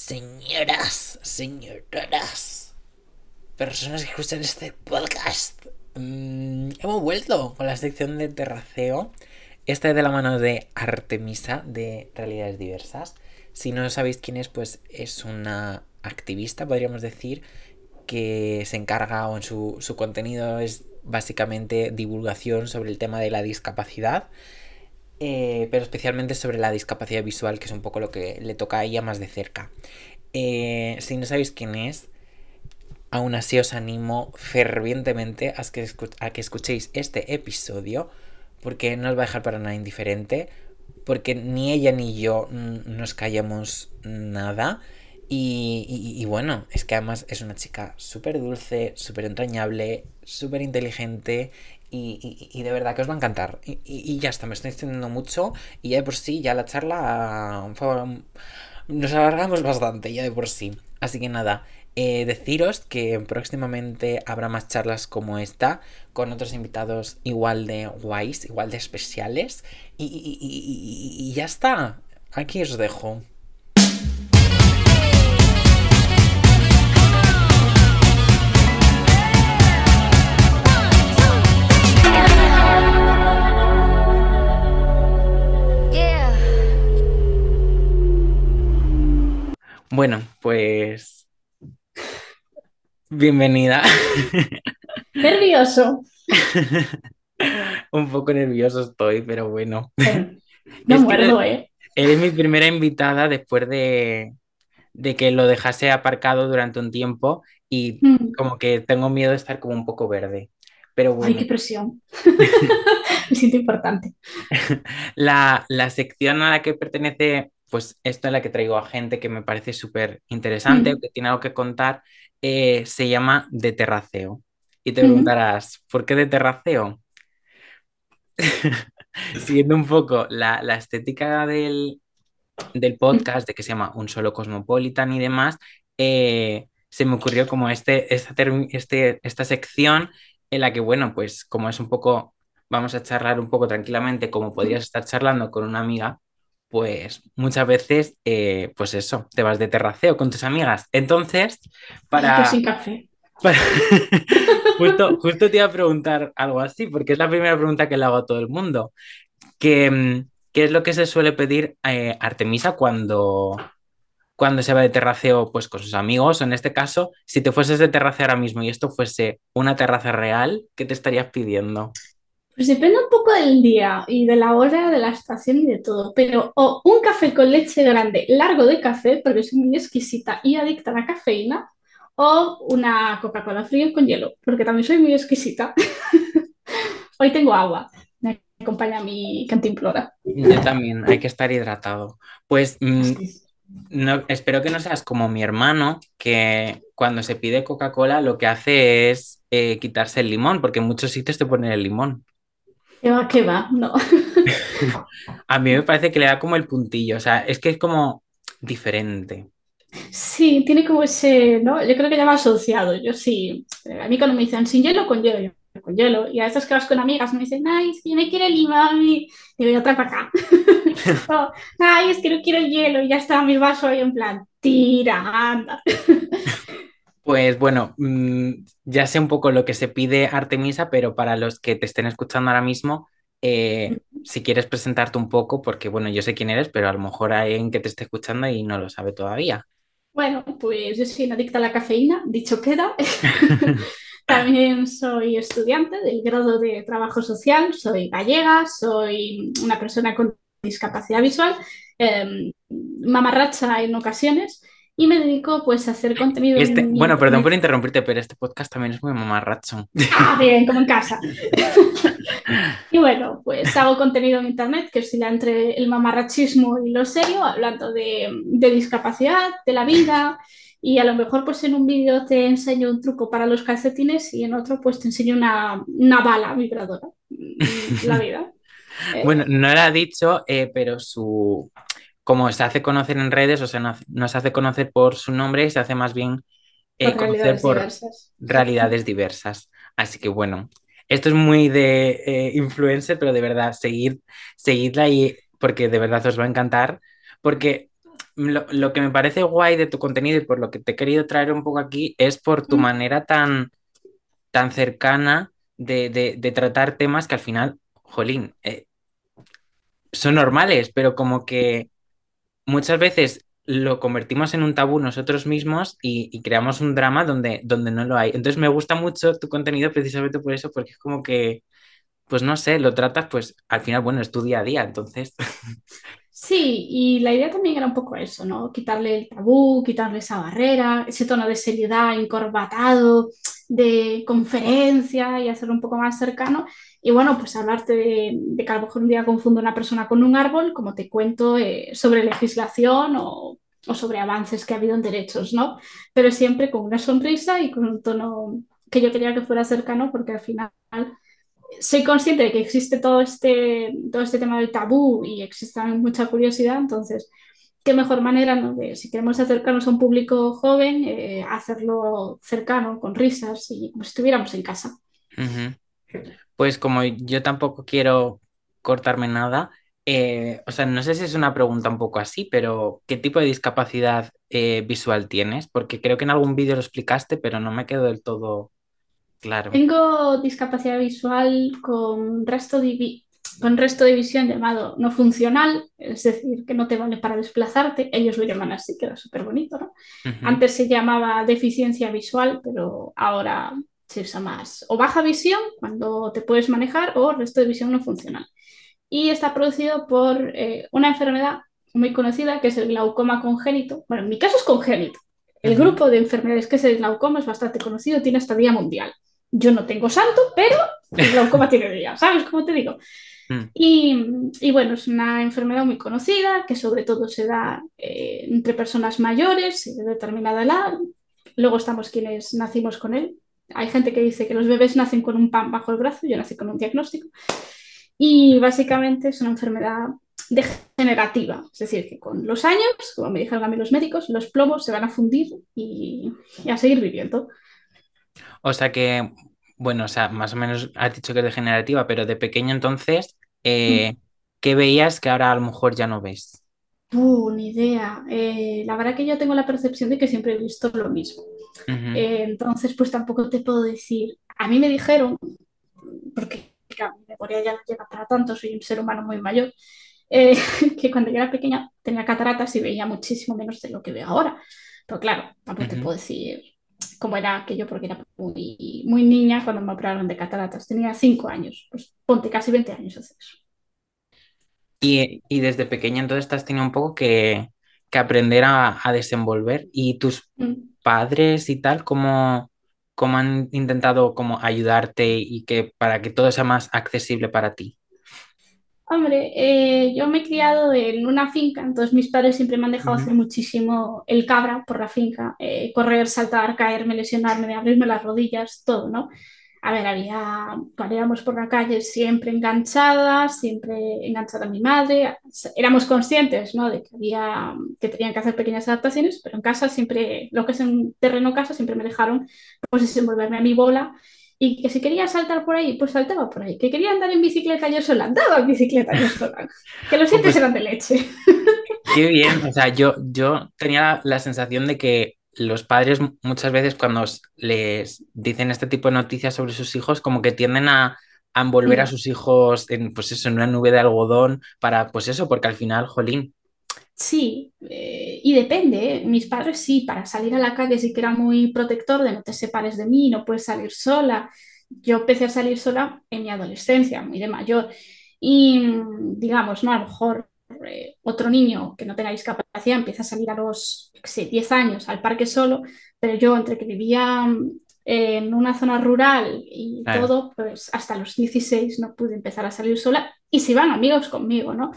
Señoras, señoras, personas que escuchan este podcast, mm, hemos vuelto con la sección de terraceo. Esta es de la mano de Artemisa de Realidades Diversas. Si no sabéis quién es, pues es una activista, podríamos decir, que se encarga o en su, su contenido es básicamente divulgación sobre el tema de la discapacidad eh, pero especialmente sobre la discapacidad visual, que es un poco lo que le toca a ella más de cerca. Eh, si no sabéis quién es, aún así os animo fervientemente a que, a que escuchéis este episodio, porque no os va a dejar para nada indiferente, porque ni ella ni yo nos callamos nada. Y, bueno, es que además es una chica súper dulce, súper entrañable, súper inteligente y, de verdad que os va a encantar. Y, ya está, me estoy extendiendo mucho y ya de por sí, ya la charla nos alargamos bastante, ya de por sí. Así que nada, eh, deciros que próximamente habrá más charlas como esta, con otros invitados igual de guays, igual de especiales. y ya está, aquí os dejo. Bueno, pues. Bienvenida. Nervioso. Un poco nervioso estoy, pero bueno. No muerdo, ¿eh? Eres mi primera invitada después de, que lo dejase aparcado durante un tiempo y mm. como que tengo miedo de estar como un poco verde. Pero bueno. Ay, qué presión. Me siento importante. La, la sección a la que pertenece pues esto es la que traigo a gente que me parece súper interesante que tiene algo que contar, eh, se llama de terraceo. Y te preguntarás, ¿por qué de terraceo? Siguiendo un poco la, estética del, podcast, de que se llama Un Solo Cosmopolitan y demás, eh, se me ocurrió como este, esta, este, esta sección en la que, bueno, pues como es un poco, vamos a charlar un poco tranquilamente, como podrías estar charlando con una amiga, pues muchas veces, eh, pues eso, te vas de terraceo con tus amigas. Entonces, para... sin café. justo, te iba a preguntar algo así, porque es la primera pregunta que le hago a todo el mundo. ¿Qué, mm, qué es lo que se suele pedir a eh, Artemisa cuando, cuando se va de terraceo pues, con sus amigos? O en este caso, si te fueses de terraceo ahora mismo y esto fuese una terraza real, ¿qué te estarías pidiendo? Pues depende un poco del día y de la hora, de la estación y de todo. Pero o un café con leche grande, largo de café, porque soy muy exquisita y adicta a la cafeína, o una Coca-Cola fría con hielo, porque también soy muy exquisita. Hoy tengo agua, me acompaña mi cantimplora. Yo también, hay que estar hidratado. Pues mm, no, espero que no seas como mi hermano, que cuando se pide Coca-Cola lo que hace es eh, quitarse el limón, porque en muchos sitios te ponen el limón. ¿Qué va? ¿Qué va? No. a mí me parece que le da como el puntillo, o sea, es que es como diferente. Sí, tiene como ese, ¿no? Yo creo que ya va asociado. Yo sí, a mí cuando me dicen sin hielo, con hielo, yo con hielo. Y a veces que vas con amigas me dicen, ay, yo me quiero el limón. Y digo, otra para acá. ay, es que no quiero el hielo. Y ya está mi vaso ahí en plan, tira, anda. Pues bueno, mm, ya sé un poco lo que se pide Artemisa, pero para los que te estén escuchando ahora mismo, eh, si quieres presentarte un poco, porque bueno, yo sé quién eres, pero a lo mejor hay alguien que te esté escuchando y no lo sabe todavía. Bueno, pues yo soy una adicta a la cafeína, dicho queda. También soy estudiante del grado de trabajo social, soy gallega, soy una persona con discapacidad visual, eh, mamarracha en ocasiones y me dedico pues a hacer contenido. Este, bueno, perdón por interrumpirte, pero este podcast también es muy mamarracho. Ah, bien, como en casa. y bueno, pues hago contenido en internet que oscila entre el mamarrachismo y lo serio, hablando de, discapacidad, de la vida. Y a lo mejor pues en un vídeo te enseño un truco para los calcetines y en otro pues te enseño una, una bala vibradora. La vida. Bueno, no lo ha dicho, eh, pero su, como se hace conocer en redes, o sea, no, se hace conocer por su nombre, se hace más bien eh, conocer por realidades diversas. Así que bueno, esto es muy de eh, influencer, pero de verdad, seguid, seguidla ahí porque de verdad os va a encantar. Porque lo, que me parece guay de tu contenido y por lo que te he querido traer un poco aquí es por tu Mm. manera tan, tan cercana de, de- de tratar temas que al final, jolín, eh, son normales, pero como que muchas veces lo convertimos en un tabú nosotros mismos y, creamos un drama donde, donde no lo hay. Entonces me gusta mucho tu contenido precisamente por eso, porque es como que, pues no sé, lo tratas, pues al final, bueno, es tu día a día, entonces... Sí, y la idea también era un poco eso, ¿no? Quitarle el tabú, quitarle esa barrera, ese tono de seriedad encorbatado, de conferencia y hacerlo un poco más cercano. Y bueno, pues hablarte de, de que a lo mejor un día confundo una persona con un árbol, como te cuento eh, sobre legislación o, o sobre avances que ha habido en derechos, ¿no? Pero siempre con una sonrisa y con un tono que yo quería que fuera cercano, porque al final soy consciente de que existe todo este, todo este tema del tabú y existe mucha curiosidad, entonces, qué mejor manera, ¿no? de, si queremos acercarnos a un público joven, eh, hacerlo cercano, con risas y como si estuviéramos en casa. Ujú. Pues como yo tampoco quiero cortarme nada, eh, o sea, no sé si es una pregunta un poco así, pero ¿qué tipo de discapacidad eh, visual tienes? Porque creo que en algún vídeo lo explicaste, pero no me quedó del todo claro. Tengo discapacidad visual con resto de, con resto de visión llamado no funcional, es decir, que no te vale para desplazarte. Ellos lo llaman así, queda súper bonito, ¿no? Antes se llamaba deficiencia visual, pero ahora se usa más o baja visión, cuando te puedes manejar, o resto de visión no funcional. Y está producido por eh, una enfermedad muy conocida que es el glaucoma congénito. Bueno, en mi caso es congénito. El grupo de enfermedades que es el glaucoma es bastante conocido, tiene hasta día mundial. Yo no tengo santo, pero el glaucoma tiene día, ¿sabes cómo te digo? Mm, Y, y bueno, es una enfermedad muy conocida que sobre todo se da eh, entre personas mayores de determinada edad. Luego estamos quienes nacimos con él. Hay gente que dice que los bebés nacen con un pan bajo el brazo, yo nací con un diagnóstico. Y básicamente es una enfermedad degenerativa, es decir, que con los años, como me dijeron a mí los médicos, los plomos se van a fundir y, y a seguir viviendo. O sea que, bueno, o sea, más o menos has dicho que es degenerativa, pero de pequeño entonces, eh, ¿qué veías que ahora a lo mejor ya no ves? Uh, ni idea. Eh, la verdad que yo tengo la percepción de que siempre he visto lo mismo. Eh, entonces, pues tampoco te puedo decir. A mí me dijeron, porque claro, mi memoria ya no llega para tanto, soy un ser humano muy mayor, eh, que cuando yo era pequeña tenía cataratas y veía muchísimo menos de lo que veo ahora. Pero claro, tampoco te puedo decir cómo era aquello porque era muy, muy niña cuando me operaron de cataratas. Tenía 5 años, pues ponte casi 20 años hace eso. Y, y desde pequeña entonces te has tenido un poco que, que aprender a, a desenvolver. ¿Y tus Mm. padres y tal, cómo, cómo han intentado como ayudarte y que para que todo sea más accesible para ti? Hombre, eh, yo me he criado en una finca, entonces mis padres siempre me han dejado hacer muchísimo el cabra por la finca, eh, correr, saltar, caerme, lesionarme, abrirme las rodillas, todo, ¿no? A ver, había, cuando íbamos por la calle, siempre enganchada, siempre enganchada a mi madre, éramos conscientes, ¿no? De que había, que tenían que hacer pequeñas adaptaciones, pero en casa siempre, lo que es en terreno casa, siempre me dejaron, pues, desenvolverme a mi bola y que si quería saltar por ahí, pues saltaba por ahí. Que quería andar en bicicleta yo sola, andaba en bicicleta yo sola. Que los Jo, siete pues eran de leche. qué bien, o sea, yo, yo tenía la sensación de que los padres muchas veces cuando les dicen este tipo de noticias sobre sus hijos, como que tienden a, a envolver a sus hijos en, pues eso, en una nube de algodón para, pues eso, porque al final, jolín. Sí, eh, y depende, ¿eh? Mis padres sí, para salir a la calle sí que era muy protector de no te separes de mí, no puedes salir sola. Yo empecé a salir sola en mi adolescencia, muy de mayor. Y mm, digamos, ¿no? A lo mejor eh, otro niño que no tenga discapacidad empieza a salir a los, sé, 10 años al parque solo, pero yo entre que vivía mm, en una zona rural y Claro. todo, pues hasta los 16 no pude empezar a salir sola y si van amigos conmigo, ¿no?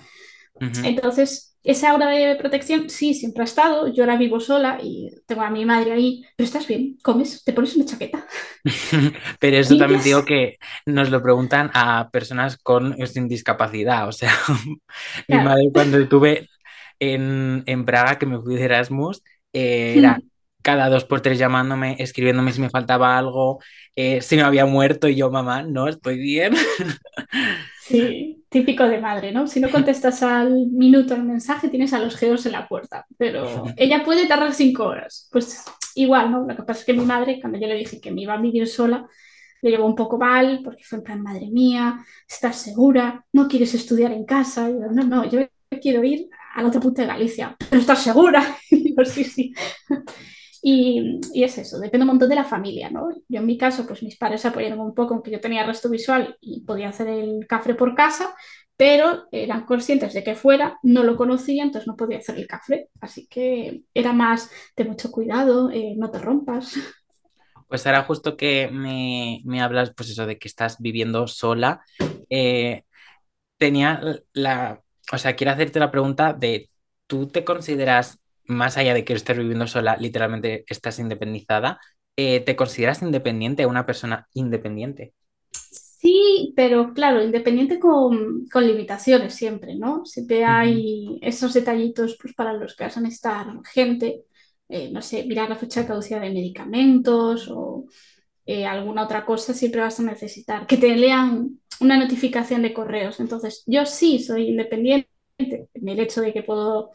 Entonces, esa aura de protección sí, siempre ha estado. Yo ahora vivo sola y tengo a mi madre ahí, pero estás bien, comes, te pones una chaqueta, Pero eso también digo que nos lo preguntan a personas con sin discapacidad. O sea, mi madre cuando estuve en, en Praga, que me fui de Erasmus, eh, era cada dos por tres llamándome, escribiéndome si me faltaba algo, eh, si me había muerto y yo, mamá, no, estoy bien. Sí, típico de madre, ¿no? Si no contestas al minuto el mensaje, tienes a los geos en la puerta, pero ella puede tardar cinco horas. Pues igual, ¿no? Lo que pasa es que mi madre, cuando yo le dije que me iba a vivir sola, le llevó un poco mal, porque fue en plan, madre mía, ¿estás segura? ¿No quieres estudiar en casa? Y yo, no, no, yo quiero ir a la otra punta de Galicia, pero ¿estás segura? Y sí, sí. Y, y, es eso, depende un montón de la familia, ¿no? Yo en mi caso, pues mis padres apoyaron un poco, aunque yo tenía resto visual y podía hacer el café por casa, pero eran conscientes de que fuera, no lo conocía, entonces no podía hacer el café. Así que era más de mucho cuidado, eh, no te rompas. Pues ahora justo que me, me, hablas, pues eso, de que estás viviendo sola, eh, tenía la, o sea, quiero hacerte la pregunta de, ¿tú te consideras más allá de que estés viviendo sola, literalmente estás independizada, eh, ¿te consideras independiente, una persona independiente? Sí, pero claro, independiente con, con limitaciones siempre, ¿no? Siempre hay esos detallitos pues, para los que vas a necesitar gente, eh, no sé, mirar la fecha de caducidad de medicamentos o eh, alguna otra cosa, siempre vas a necesitar que te lean una notificación de correos. Entonces, yo sí soy independiente en el hecho de que puedo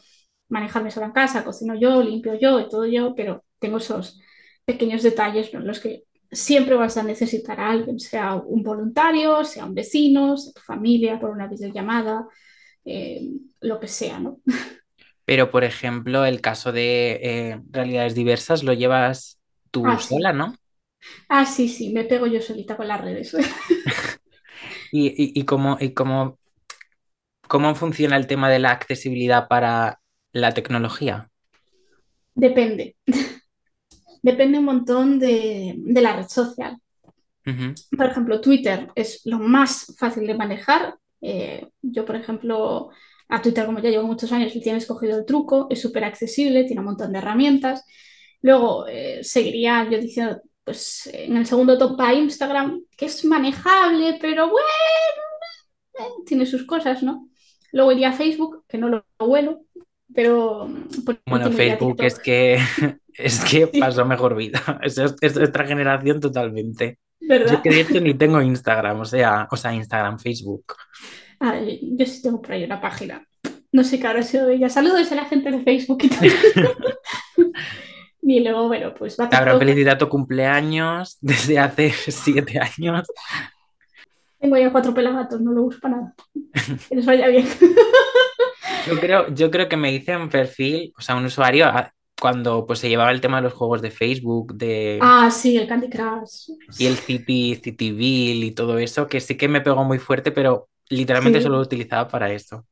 manejarme sola en casa, cocino yo, limpio yo y todo yo, pero tengo esos pequeños detalles en los que siempre vas a necesitar a alguien, sea un voluntario, sea un vecino, sea tu familia, por una videollamada, eh, lo que sea, ¿no? Pero, por ejemplo, el caso de eh, realidades diversas lo llevas tú Ah, sola, sí. ¿no? Ah, sí, sí, me pego yo solita con las redes. ¿Y, y, y cómo, y cómo, cómo funciona el tema de la accesibilidad para la tecnología? Depende. Depende un montón de, de la red social. Por ejemplo, Twitter es lo más fácil de manejar. Eh, yo, por ejemplo, a Twitter, como ya llevo muchos años, y tiene escogido el truco, es súper accesible, tiene un montón de herramientas. Luego, eh, seguiría yo diciendo, pues en el segundo top va Instagram, que es manejable, pero bueno, eh, tiene sus cosas, ¿no? Luego iría a Facebook, que no lo vuelo, pero Bueno, a Facebook es que es que Sí, pasó mejor vida. Es, es, otra generación totalmente. Yo ¿verdad? que de hecho ni tengo Instagram, o sea, o sea, Instagram, Facebook. Ah, yo sí tengo por ahí una página. No sé qué habrá sido de ella. Saludos a la gente de Facebook y tal. Y luego, bueno, pues va Habrá TikTok. felicidad tu cumpleaños desde hace siete años. Tengo ya cuatro pelagatos, no lo uso para nada. Que les vaya bien. Yo creo, yo creo que me hice un perfil, o sea, un usuario a- cuando pues se llevaba el tema de los juegos de Facebook, de Ah, sí, el Candy Crush. y el City, Cityville y todo eso, que sí que me pegó muy fuerte, pero literalmente solo lo utilizaba para eso.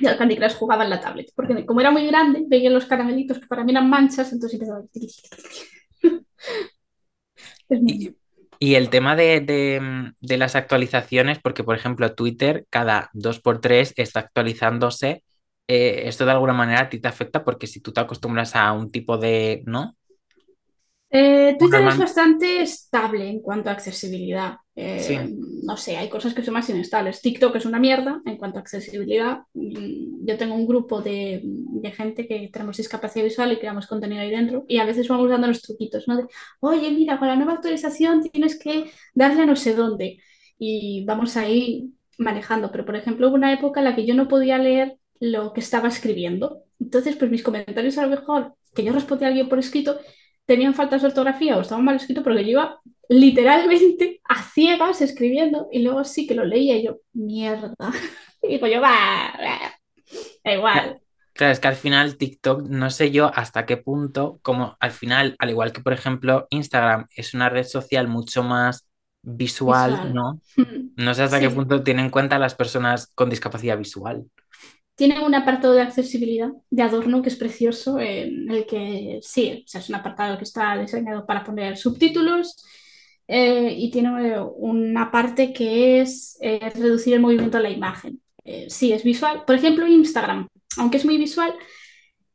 yo el Candy Crush jugaba en la tablet. Porque como era muy grande, veía los caramelitos que para mí eran manchas, entonces empezaba. Y, y el tema de, de, mm, de las actualizaciones, porque por ejemplo Twitter cada dos por tres está actualizándose, eh, esto de alguna manera a ti te afecta porque si tú te acostumbras a un tipo de, ¿no? Eh, Twitter es bastante estable en cuanto a accesibilidad. Eh, Sí. no sé, hay cosas que son más inestables. TikTok es una mierda en cuanto a accesibilidad. Mm, Yo tengo un grupo de, de gente que tenemos discapacidad visual y creamos contenido ahí dentro y a veces vamos dando los truquitos, ¿no? De, oye, mira, con la nueva actualización tienes que darle a no sé dónde y vamos ahí manejando. Pero, por ejemplo, hubo una época en la que yo no podía leer lo que estaba escribiendo. Entonces, pues mis comentarios a lo mejor que yo respondía a alguien por escrito tenían faltas de ortografía o estaban mal escritos porque yo iba literalmente a ciegas escribiendo y luego sí que lo leía y yo, mierda. Y digo yo, va, da igual. Claro, es que al final TikTok, no sé yo hasta qué punto, como al final, al igual que por ejemplo Instagram es una red social mucho más visual, Visual. ¿no? No sé hasta qué punto tiene en cuenta a las personas con discapacidad visual. Tiene un apartado de accesibilidad, de adorno, que es precioso, en el que sí, o sea, es un apartado que está diseñado para poner subtítulos eh, y tiene una parte que es eh, reducir el movimiento de la imagen. Eh, sí, es visual. Por ejemplo, Instagram, aunque es muy visual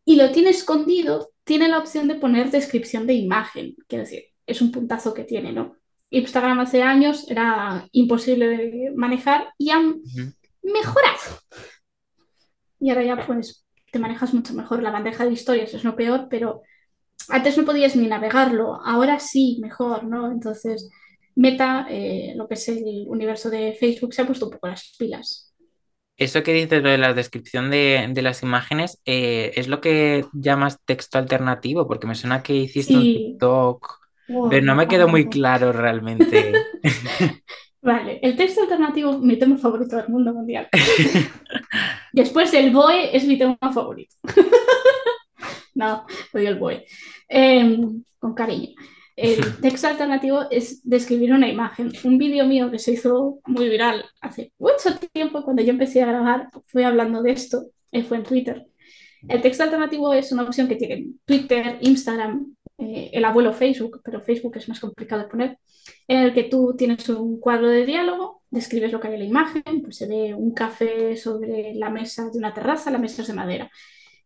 y lo tiene escondido, tiene la opción de poner descripción de imagen. Quiero decir, es un puntazo que tiene, ¿no? Instagram hace años era imposible de manejar y han mejorado. Y ahora ya pues te manejas mucho mejor. La bandeja de historias es lo peor, pero antes no podías ni navegarlo, ahora sí, mejor, ¿no? Entonces, Meta, eh, lo que es el universo de Facebook, se ha puesto un poco las pilas. Eso que dices lo de la descripción de, de las imágenes, eh, ¿es lo que llamas texto alternativo? Porque me suena que hiciste un TikTok, wow, pero no me quedó muy claro realmente. Vale, el texto alternativo, mi tema favorito del mundo mundial. Después el BOE es mi tema favorito. No, odio el BOE. Eh, con cariño. El texto alternativo es describir una imagen. Un vídeo mío que se hizo muy viral hace mucho tiempo, cuando yo empecé a grabar, fui hablando de esto, eh, fue en Twitter. El texto alternativo es una opción que tiene Twitter, Instagram, eh, el abuelo Facebook, pero Facebook es más complicado de poner, en el que tú tienes un cuadro de diálogo, describes lo que hay en la imagen, pues se ve un café sobre la mesa de una terraza, la mesa es de madera.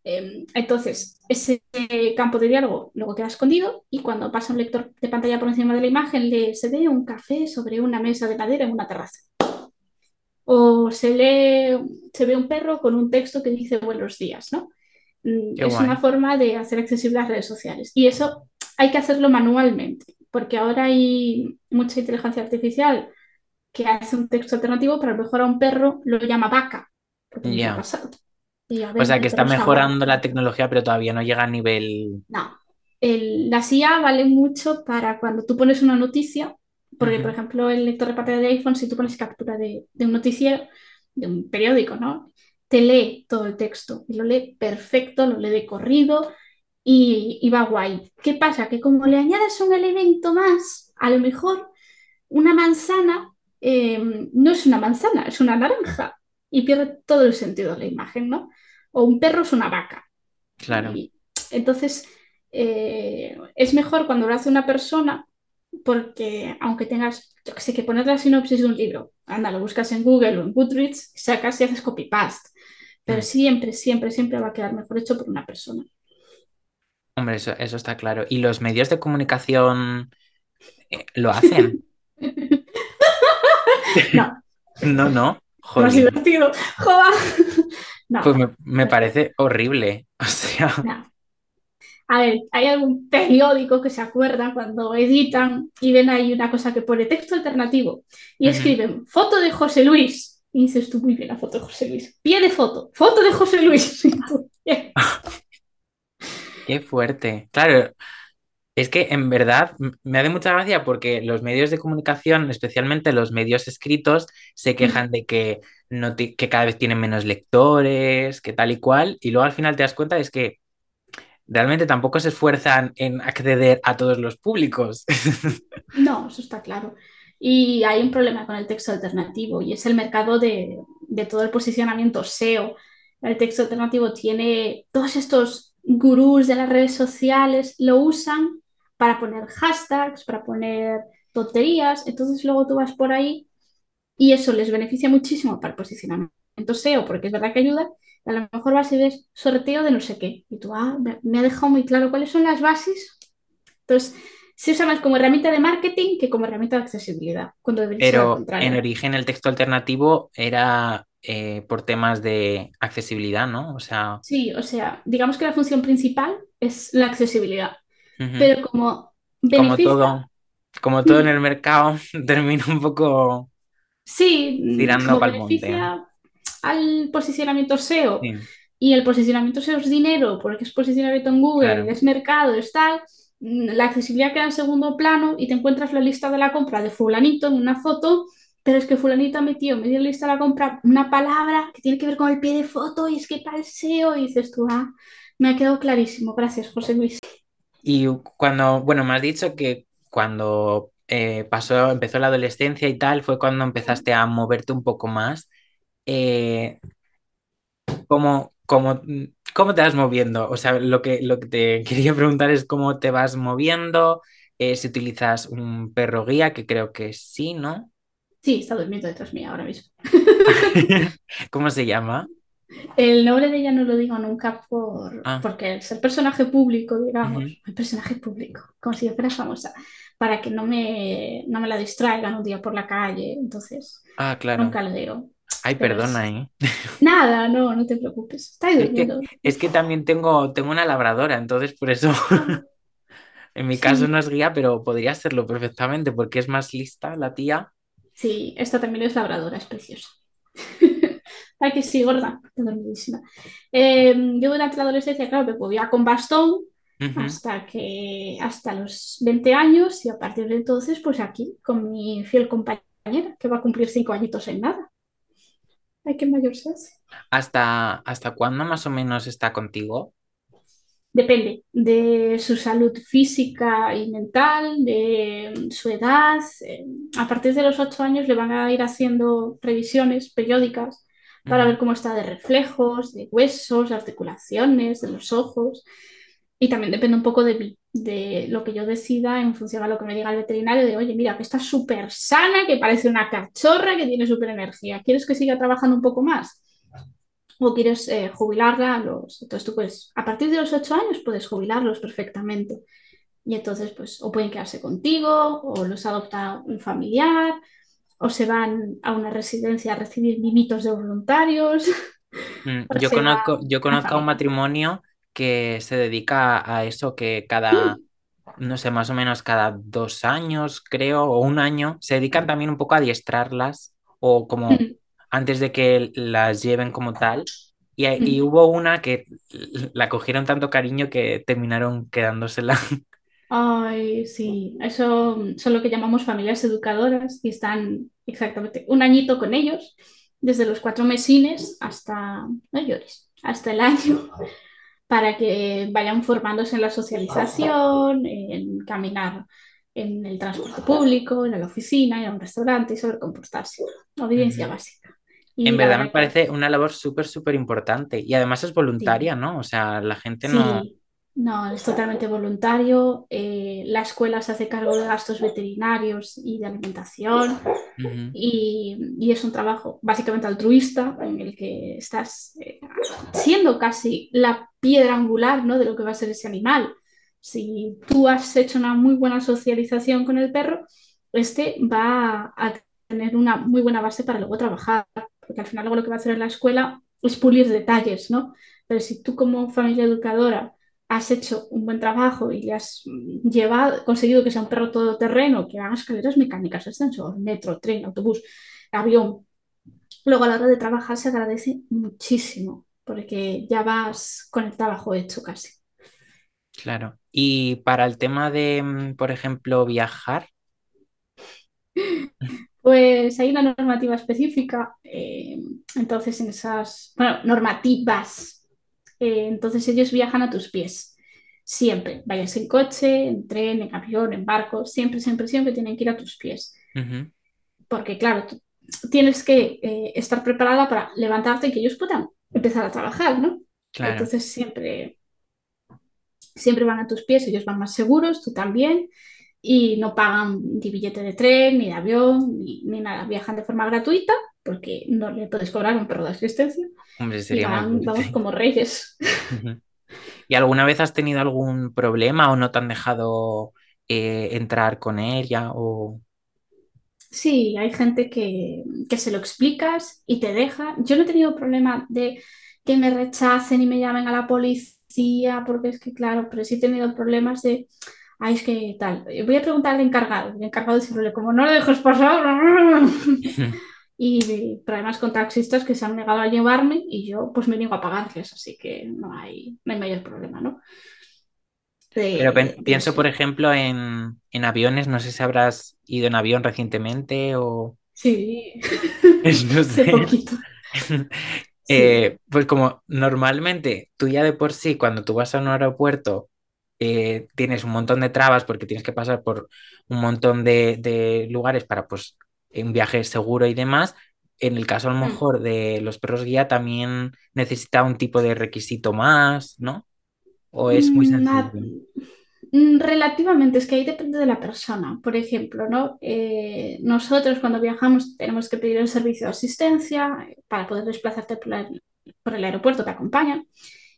Eh, entonces, ese campo de diálogo luego queda escondido y cuando pasa un lector de pantalla por encima de la imagen, le, se ve un café sobre una mesa de madera en una terraza. O se lee, se ve un perro con un texto que dice buenos días, ¿no? Mm, Qué Es una forma de hacer accesible las redes sociales. Y eso hay que hacerlo manualmente, porque ahora hay mucha inteligencia artificial que hace un texto alternativo, pero a lo mejor a un perro lo llama vaca, porque a mí me ha Ya. pasado. Y ya O sea que está mejorando la tecnología, pero todavía no llega a nivel. No, el, la IA vale mucho para cuando tú pones una noticia, porque por ejemplo el lector de pantalla de iPhone, si tú pones captura de, de un noticiero, de un periódico, ¿no? Te lee todo el texto y lo lee perfecto, lo lee de corrido y, y va guay. ¿Qué pasa? Que como le añades un elemento más, a lo mejor una manzana eh, no es una manzana, es una naranja y pierde todo el sentido de la imagen, ¿no? O un perro es una vaca. Claro. Y entonces eh, es mejor cuando lo hace una persona porque aunque tengas, yo que sé, que poner la sinopsis de un libro, anda, lo buscas en Google o en Goodreads, sacas y haces copy-paste. Pero Mm. siempre, siempre, siempre va a quedar mejor hecho por una persona. Hombre, eso, eso está claro. ¿Y los medios de comunicación eh, lo hacen? No, No, no. más Jolín. divertido. ¡Joder! No, Pues me, parece horrible. O sea, no. A ver, hay algún periódico que se acuerda cuando editan y ven ahí una cosa que pone texto alternativo y escriben foto de José Luis. Y dices tú, muy bien, la foto de José Luis. Pie de foto, foto de José Luis. Qué fuerte. Claro, es que en verdad me hace mucha gracia porque los medios de comunicación, especialmente los medios escritos, se Mm, quejan de que, no ti- que cada vez tienen menos lectores, que tal y cual, y luego al final te das cuenta es que realmente tampoco se esfuerzan en acceder a todos los públicos. No, eso está claro. Y hay un problema con el texto alternativo y es el mercado de, de todo el posicionamiento SEO. El texto alternativo tiene todos estos gurús de las redes sociales, lo usan para poner hashtags, para poner tonterías. Entonces luego tú vas por ahí y eso les beneficia muchísimo para el posicionamiento SEO, porque es verdad que ayuda. A lo mejor vas y ves sorteo de no sé qué. Y tú, ah, me, ha dejado muy claro cuáles son las bases. Entonces, se usa más como herramienta de marketing que como herramienta de accesibilidad, cuando Pero en origen el texto alternativo era eh, por temas de accesibilidad, ¿no? O sea, Sí, o sea, digamos que la función principal es la accesibilidad, pero como Como beneficia, todo, como todo en el mercado, termina un poco sí, tirando como para el monte. al posicionamiento SEO Sí, y el posicionamiento SEO es dinero porque es posicionamiento en Google, claro. es mercado, es tal, la accesibilidad queda en segundo plano y te encuentras la lista de la compra de fulanito en una foto, pero es que fulanito ha metido en medio de la lista de la compra una palabra que tiene que ver con el pie de foto y es que tal SEO y dices tú, ah, me ha quedado clarísimo, gracias José Luis. Y cuando, bueno, me has dicho que cuando eh, pasó, empezó la adolescencia y tal, fue cuando empezaste a moverte un poco más. Eh, ¿cómo, cómo, cómo te vas moviendo? O sea, lo que, lo que te quería preguntar es cómo te vas moviendo, eh, si utilizas un perro guía, que creo que sí, ¿no? Sí, está durmiendo detrás mía ahora mismo. ¿Cómo se llama? El nombre de ella no lo digo nunca por, Ah, porque es el personaje público, digamos, el personaje público, como si yo fuera famosa, para que no me, no me la distraigan un día por la calle, entonces Ah, claro. nunca lo digo. Ay, Pero perdona, ¿eh? nada, no, no te preocupes, está ahí Es que, durmiendo. es que también tengo, tengo una labradora, entonces por eso. En mi caso no es guía, pero podría serlo perfectamente porque es más lista la tía. Sí, esta también es labradora, es preciosa. Ay, que sí, gorda, dormidísima. Eh, yo durante la adolescencia, claro, me movía con bastón hasta que hasta los 20 años y a partir de entonces, pues aquí con mi fiel compañera, que va a cumplir cinco añitos en nada. Ay, qué mayor se hace. ¿Hasta, hasta cuándo más o menos está contigo? Depende de su salud física y mental, de su edad. Eh, A partir de los ocho años le van a ir haciendo revisiones periódicas para ver cómo está de reflejos, de huesos, de articulaciones, de los ojos. Y también depende un poco de mí, de lo que yo decida en función a lo que me diga el veterinario, de, oye, mira, que está súper sana, que parece una cachorra, que tiene súper energía. ¿Quieres que siga trabajando un poco más? o quieres eh, jubilarla, los, entonces tú puedes, a partir de los ocho años puedes jubilarlos perfectamente. Y entonces, pues, o pueden quedarse contigo, o los adopta un familiar, o se van a una residencia a recibir mimitos de voluntarios, Mm, Yo conozco, yo conozco a un matrimonio que se dedica a eso, que cada, no sé, más o menos cada dos años, creo, o un año, se dedican también un poco a adiestrarlas o como antes de que las lleven como tal. Y, y hubo una que la cogieron tanto cariño que terminaron quedándosela. Ay, sí, eso son lo que llamamos familias educadoras y están exactamente un añito con ellos, desde los cuatro mesines hasta, no llores, hasta el año para que vayan formándose en la socialización, en caminar en el transporte público, en la oficina, a un restaurante y saber comportarse. Obediencia básica. En Y verdad me parece una labor súper, súper importante. Y además es sí, voluntaria, ¿no? O sea, la gente no... sí, no, es totalmente voluntario. Eh, la escuela se hace cargo de gastos veterinarios y de alimentación. Ujú, Y, y es un trabajo básicamente altruista en el que estás eh, siendo casi la piedra angular ¿no? de lo que va a ser ese animal. Si tú has hecho una muy buena socialización con el perro, este va a tener una muy buena base para luego trabajar, porque al final luego lo que va a hacer en la escuela es pulir detalles, ¿no? Pero si tú como familia educadora has hecho un buen trabajo y le has llevado, conseguido que sea un perro todoterreno, que haga escaleras mecánicas, ascensor, metro, tren, autobús, avión, luego a la hora de trabajar se agradece muchísimo, porque ya vas con el trabajo hecho casi. claro. Y para el tema de, mm, por ejemplo, viajar, Pues hay una normativa específica, eh, entonces en esas, bueno, normativas, eh, entonces ellos viajan a tus pies, siempre, vayas en coche, en tren, en avión, en barco, siempre, siempre, siempre tienen que ir a tus pies, porque claro, tú tienes que eh, estar preparada para levantarte y que ellos puedan empezar a trabajar, ¿no? claro. Entonces siempre, siempre van a tus pies, ellos van más seguros, tú también, y no pagan ni billete de tren, ni de avión, ni, ni nada. Viajan de forma gratuita porque no le puedes cobrar un perro de asistencia Hombre, y sería muy van, vamos, como reyes. ¿Y alguna vez has tenido algún problema o no te han dejado eh, entrar con ella? O... Sí, hay gente que, que se lo explicas y te deja. Yo no he tenido problema de que me rechacen y me llamen a la policía, porque es que, claro, pero sí he tenido problemas de, ay, es que tal. Voy a preguntar al encargado. El encargado siempre, como no le dejes pasar. Y problemas con taxistas que se han negado a llevarme y yo pues me niego a pagarles, así que no hay, no hay mayor problema, ¿no? Pero De, pienso, por ejemplo, en, en aviones. No sé si habrás ido en avión recientemente o... Sí, No hace sé. poquito. Sí. Eh, pues como normalmente tú ya de por sí, cuando tú vas a un aeropuerto, eh, tienes un montón de trabas porque tienes que pasar por un montón de, de lugares para pues un viaje seguro y demás. En el caso a lo Mm. mejor de los perros guía también necesita un tipo de requisito más, ¿no? O es muy Mm, sencillo. mm, Relativamente, es que ahí depende de la persona. Por ejemplo, ¿no? Eh, nosotros cuando viajamos tenemos que pedir el servicio de asistencia eh, para poder desplazarte por, la- por el aeropuerto, te acompañan.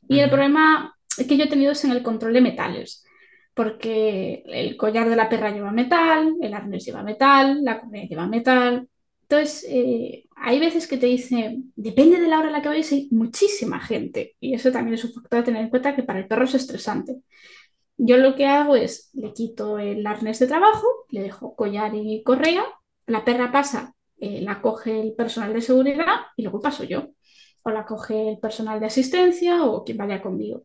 Y el problema que yo he tenido es en el control de metales, porque el collar de la perra lleva metal, el arnés lleva metal, la correa lleva metal. Entonces, eh, hay veces que te dicen, depende de la hora en la que vayas, hay muchísima gente. Y eso también es un factor a tener en cuenta que para el perro es estresante. Yo lo que hago es, le quito el arnés de trabajo, le dejo collar y correa, la perra pasa, eh, la coge el personal de seguridad y luego paso yo. O la coge el personal de asistencia o quien vaya conmigo.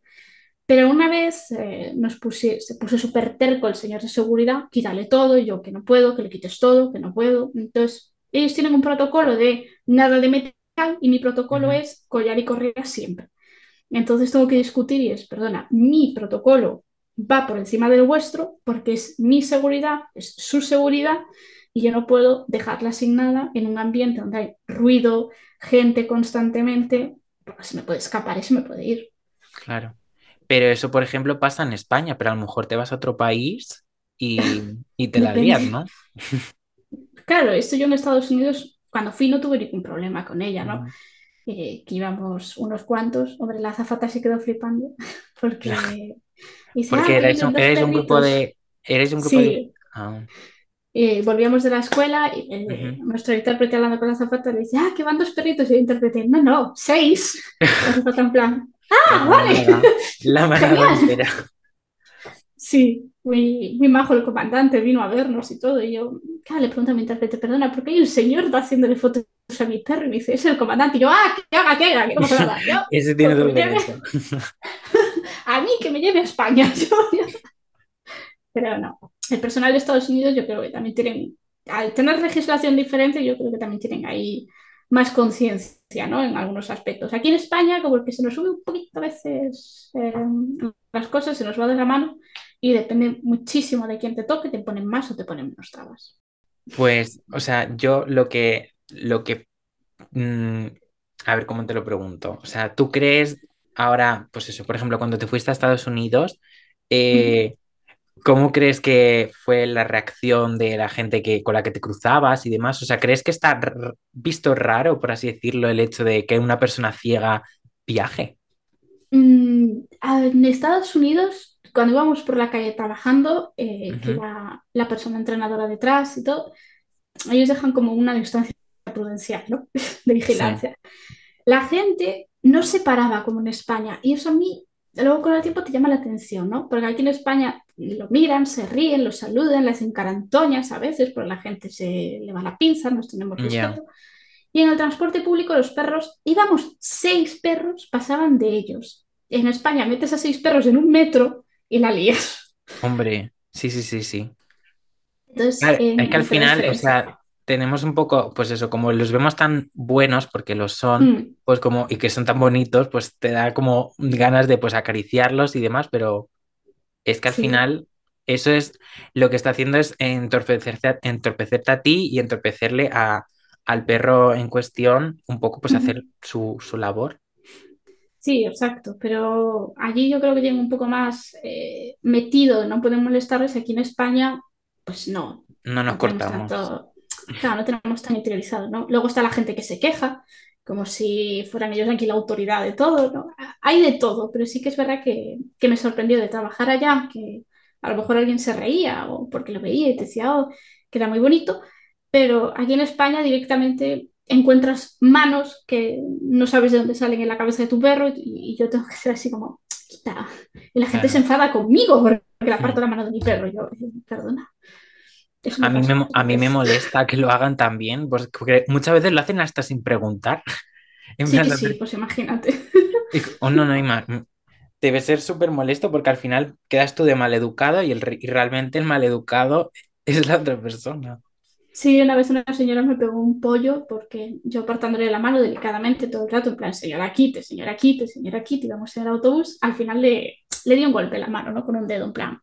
Pero una vez eh, nos puse, se puso súper terco el señor de seguridad, quítale todo, y yo que no puedo, que le quites todo, que no puedo. Entonces, ellos tienen un protocolo de nada de metal y mi protocolo es collar y correa siempre. Entonces tengo que discutir y es, perdona, mi protocolo va por encima del vuestro porque es mi seguridad, es su seguridad y yo no puedo dejarla sin nada en un ambiente donde hay ruido, gente constantemente, porque se me puede escapar y se me puede ir. Claro. Pero eso, por ejemplo, pasa en España, pero a lo mejor te vas a otro país y, y te la lías. ¿no? Claro, esto yo en Estados Unidos, cuando fui, no tuve ningún problema con ella, ¿no? Ujú. Eh, que íbamos unos cuantos. Hombre, la azafata se quedó flipando porque dice, ah, Porque que erais vienen un, grupo de... Erais un grupo de... Ah, eh, volvíamos de la escuela y eh, nuestro intérprete hablando con la azafata le dice, ah, que van dos perritos. Y yo interpreté, no, no, seis. La azafata en plan, La ah, vale, manada, la manada entera. Sí, muy, muy majo el comandante, vino a vernos y todo. Y yo, claro, le pregunto a mi intérprete, perdona, ¿por qué hay un señor está haciéndole fotos a mi perro? Y me dice, es el comandante. Y yo, ah, que haga, que haga, que no pasa nada. Yo, Ese tiene todo el derecho. a mí, que me lleve a España. Yo. Pero no, el personal de Estados Unidos yo creo que también tienen, al tener legislación diferente, yo creo que también tienen ahí más conciencia, ¿no? En algunos aspectos. Aquí en España, como que se nos sube un poquito a veces eh, las cosas, se nos va de la mano y depende muchísimo de quién te toque, te ponen más o te ponen menos trabas. Pues, o sea, yo lo que, lo que, mm, a ver cómo te lo pregunto. O sea, ¿tú crees ahora, pues eso, por ejemplo, cuando te fuiste a Estados Unidos, eh, ¿cómo crees que fue la reacción de la gente que, con la que te cruzabas y demás? O sea, ¿crees que está visto raro, por así decirlo, el hecho de que una persona ciega viaje? Mm, a- en Estados Unidos, cuando íbamos por la calle trabajando, eh, que Ujú. iba la persona entrenadora detrás y todo, ellos dejan como una distancia prudencial, ¿no? De Sí, vigilancia. La gente no se paraba como en España y eso a mí luego con el tiempo te llama la atención, ¿no? Porque aquí en España lo miran, se ríen, lo saludan, les encarantoñas a veces, porque la gente se le va la pinza, nos tenemos respeto. Y en el transporte público los perros, íbamos seis perros, pasaban de ellos. En España metes a seis perros en un metro y la lías. Hombre, sí, sí, sí, sí. Entonces, Claro, es que al final, o sea, tenemos un poco, pues eso, como los vemos tan buenos, porque los son, Mm, pues como, y que son tan bonitos, pues te da como ganas de pues acariciarlos y demás, pero es que al sí. final eso es lo que está haciendo es entorpecerte, entorpecerte a ti y entorpecerle a, al perro en cuestión, un poco pues hacer su, su labor. Sí, exacto, pero allí yo creo que tienen un poco más eh, metido, no pueden molestarles, aquí en España, pues no, No nos no cortamos. tanto, claro, no tenemos tan interiorizado, ¿no? Luego está la gente que se queja, como si fueran ellos aquí la autoridad de todo, ¿no? Hay de todo, pero sí que es verdad que, que me sorprendió de trabajar allá, que a lo mejor alguien se reía o porque lo veía y te decía, oh, que era muy bonito, pero aquí en España directamente encuentras manos que no sabes de dónde salen en la cabeza de tu perro y, y yo tengo que ser así como, quita. Y la gente se Claro. enfada conmigo porque le aparto la mano de mi perro. Yo, perdona, A mí me, a mí me molesta que lo hagan también, pues, porque muchas veces lo hacen hasta sin preguntar. En Sí plan, sí, pues imagínate. oh, no, no hay más. Debe ser súper molesto porque al final quedas tú de maleducado y, el, re- y realmente el maleducado es la otra persona. Sí, una vez una señora me pegó un pollo porque yo apartándole la mano delicadamente todo el rato, en plan, señora quite, señora quite, señora quite, íbamos en el autobús, al final le, le di un golpe en la mano, ¿no? Con un dedo, en plan,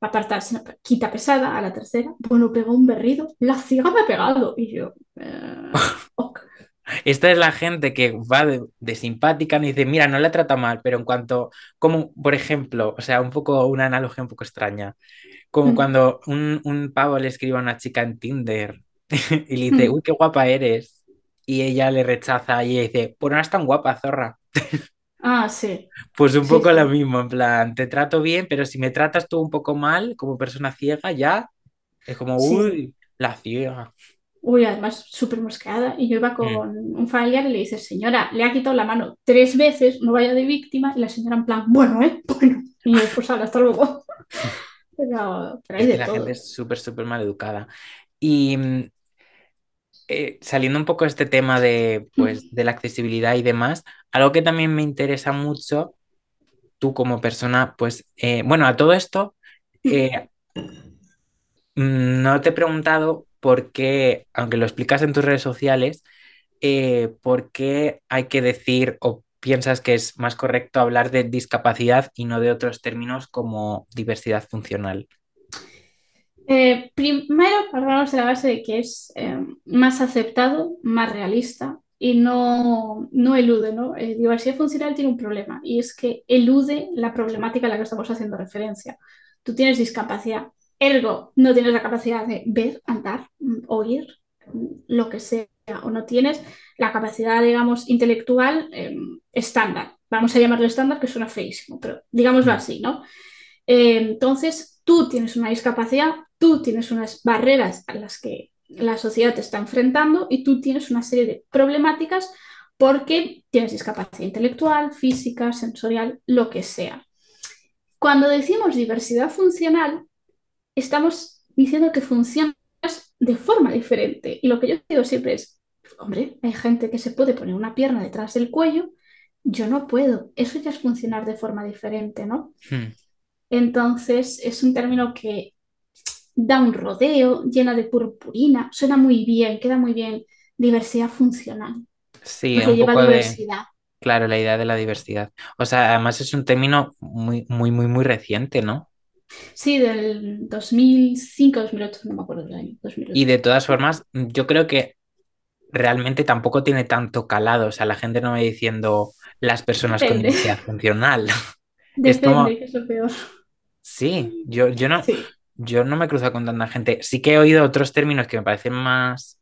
apartarse, ¿no? quita pesada, a la tercera, bueno, pegó un berrido, la ciega me ha pegado, y yo, eh, ok. Esta es la gente que va de, de simpática y dice, mira, no la trata mal, pero en cuanto, como por ejemplo, o sea, un poco una analogía un poco extraña, como Mm, cuando un, un pavo le escribe a una chica en Tinder y le dice, mm. uy, qué guapa eres. Y ella le rechaza y ella dice, pues no eres tan guapa, zorra. Ah, sí, Pues un sí, poco lo sí, mismo, en plan, te trato bien, pero si me tratas tú un poco mal como persona ciega, ya es como, sí. uy, la ciega. Uy, además súper mosqueada. Y yo iba Mm. con un familiar y le dice, señora, le ha quitado la mano tres veces, no vaya de víctima. Y la señora en plan, bueno, ¿eh? Bueno. Y yo, pues ahora, hasta luego. pero, pero hay Es que de la todo. gente es súper, súper mal educada. Y mm, eh, saliendo un poco de este tema de, pues, de la accesibilidad y demás, algo que también me interesa mucho, tú como persona, pues, eh, bueno, a todo esto, eh, no te he preguntado por qué, aunque lo explicas en tus redes sociales, por qué hay que decir o piensas que es más correcto hablar de discapacidad y no de otros términos como diversidad funcional. Eh, primero, partamos de la base de que es eh, más aceptado, más realista y no, no elude, ¿no? Eh, diversidad funcional tiene un problema y es que elude la problemática a la que estamos haciendo referencia. Tú tienes discapacidad, ergo no tienes la capacidad de ver, andar, oír, lo que sea, o no tienes la capacidad, digamos, intelectual eh, estándar. Vamos a llamarlo estándar, que suena feísimo, pero digámoslo Mm. así, ¿no? Entonces, tú tienes una discapacidad, tú tienes unas barreras a las que la sociedad te está enfrentando y tú tienes una serie de problemáticas porque tienes discapacidad intelectual, física, sensorial, lo que sea. Cuando decimos diversidad funcional, estamos diciendo que funcionas de forma diferente. Y lo que yo digo siempre es, hombre, hay gente que se puede poner una pierna detrás del cuello, yo no puedo. Eso ya es funcionar de forma diferente, ¿no? Hmm. Entonces es un término que da un rodeo, llena de purpurina, suena muy bien, queda muy bien. Diversidad funcional, Sí, porque un lleva poco de, diversidad. claro, la idea de la diversidad. O sea, además es un término muy, muy, muy, muy reciente, ¿no? Sí, del 2005, 2008, no me acuerdo del año, 2008. Y de todas formas, yo creo que realmente tampoco tiene tanto calado. O sea, la gente no va diciendo las personas con diversidad funcional. Es depende, como, que es lo peor. sí, yo, yo no, Sí. Yo no me he cruzado con tanta gente. Sí que he oído otros términos que me parecen más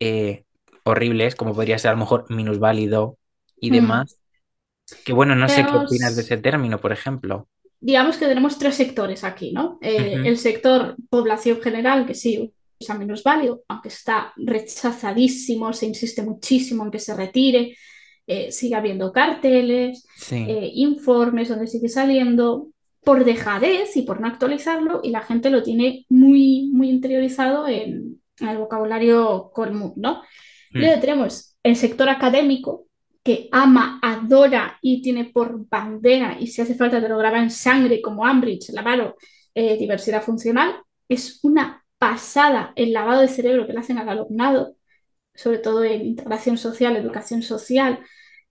eh, horribles, como podría ser a lo mejor minusválido y Mm. demás. Que bueno, no sé qué opinas de ese término, por ejemplo. digamos que tenemos tres sectores aquí, ¿no? Eh, el sector población general, que sí usa menos válido, aunque está rechazadísimo, se insiste muchísimo en que se retire, eh, sigue habiendo carteles, Sí. eh, informes donde sigue saliendo por dejadez y por no actualizarlo y la gente lo tiene muy, muy interiorizado en, en el vocabulario común, ¿no? Mm, Luego tenemos el sector académico que ama, adora y tiene por bandera, y si hace falta te lo graba en sangre, como Ambridge, lavado, eh, diversidad funcional. Es una pasada el lavado de cerebro que le hacen al alumnado, sobre todo en integración social, educación social.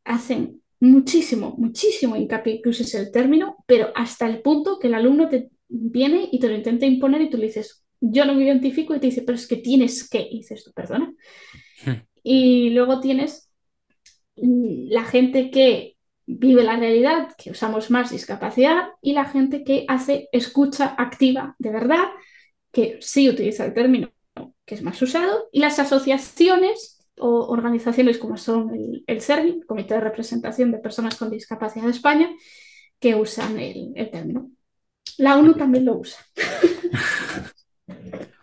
Hacen muchísimo, muchísimo hincapié que uses el término, pero hasta el punto que el alumno te viene y te lo intenta imponer y tú le dices, yo no me identifico y te dice, pero es que tienes que, y dices tú, perdona. mm, Y luego tienes la gente que vive la realidad, que usamos más discapacidad, y la gente que hace escucha activa de verdad, que sí utiliza el término que es más usado, y las asociaciones o organizaciones como son el, el CERVI, Comité de Representación de Personas con Discapacidad de España, que usan el, el término. La ONU también lo usa.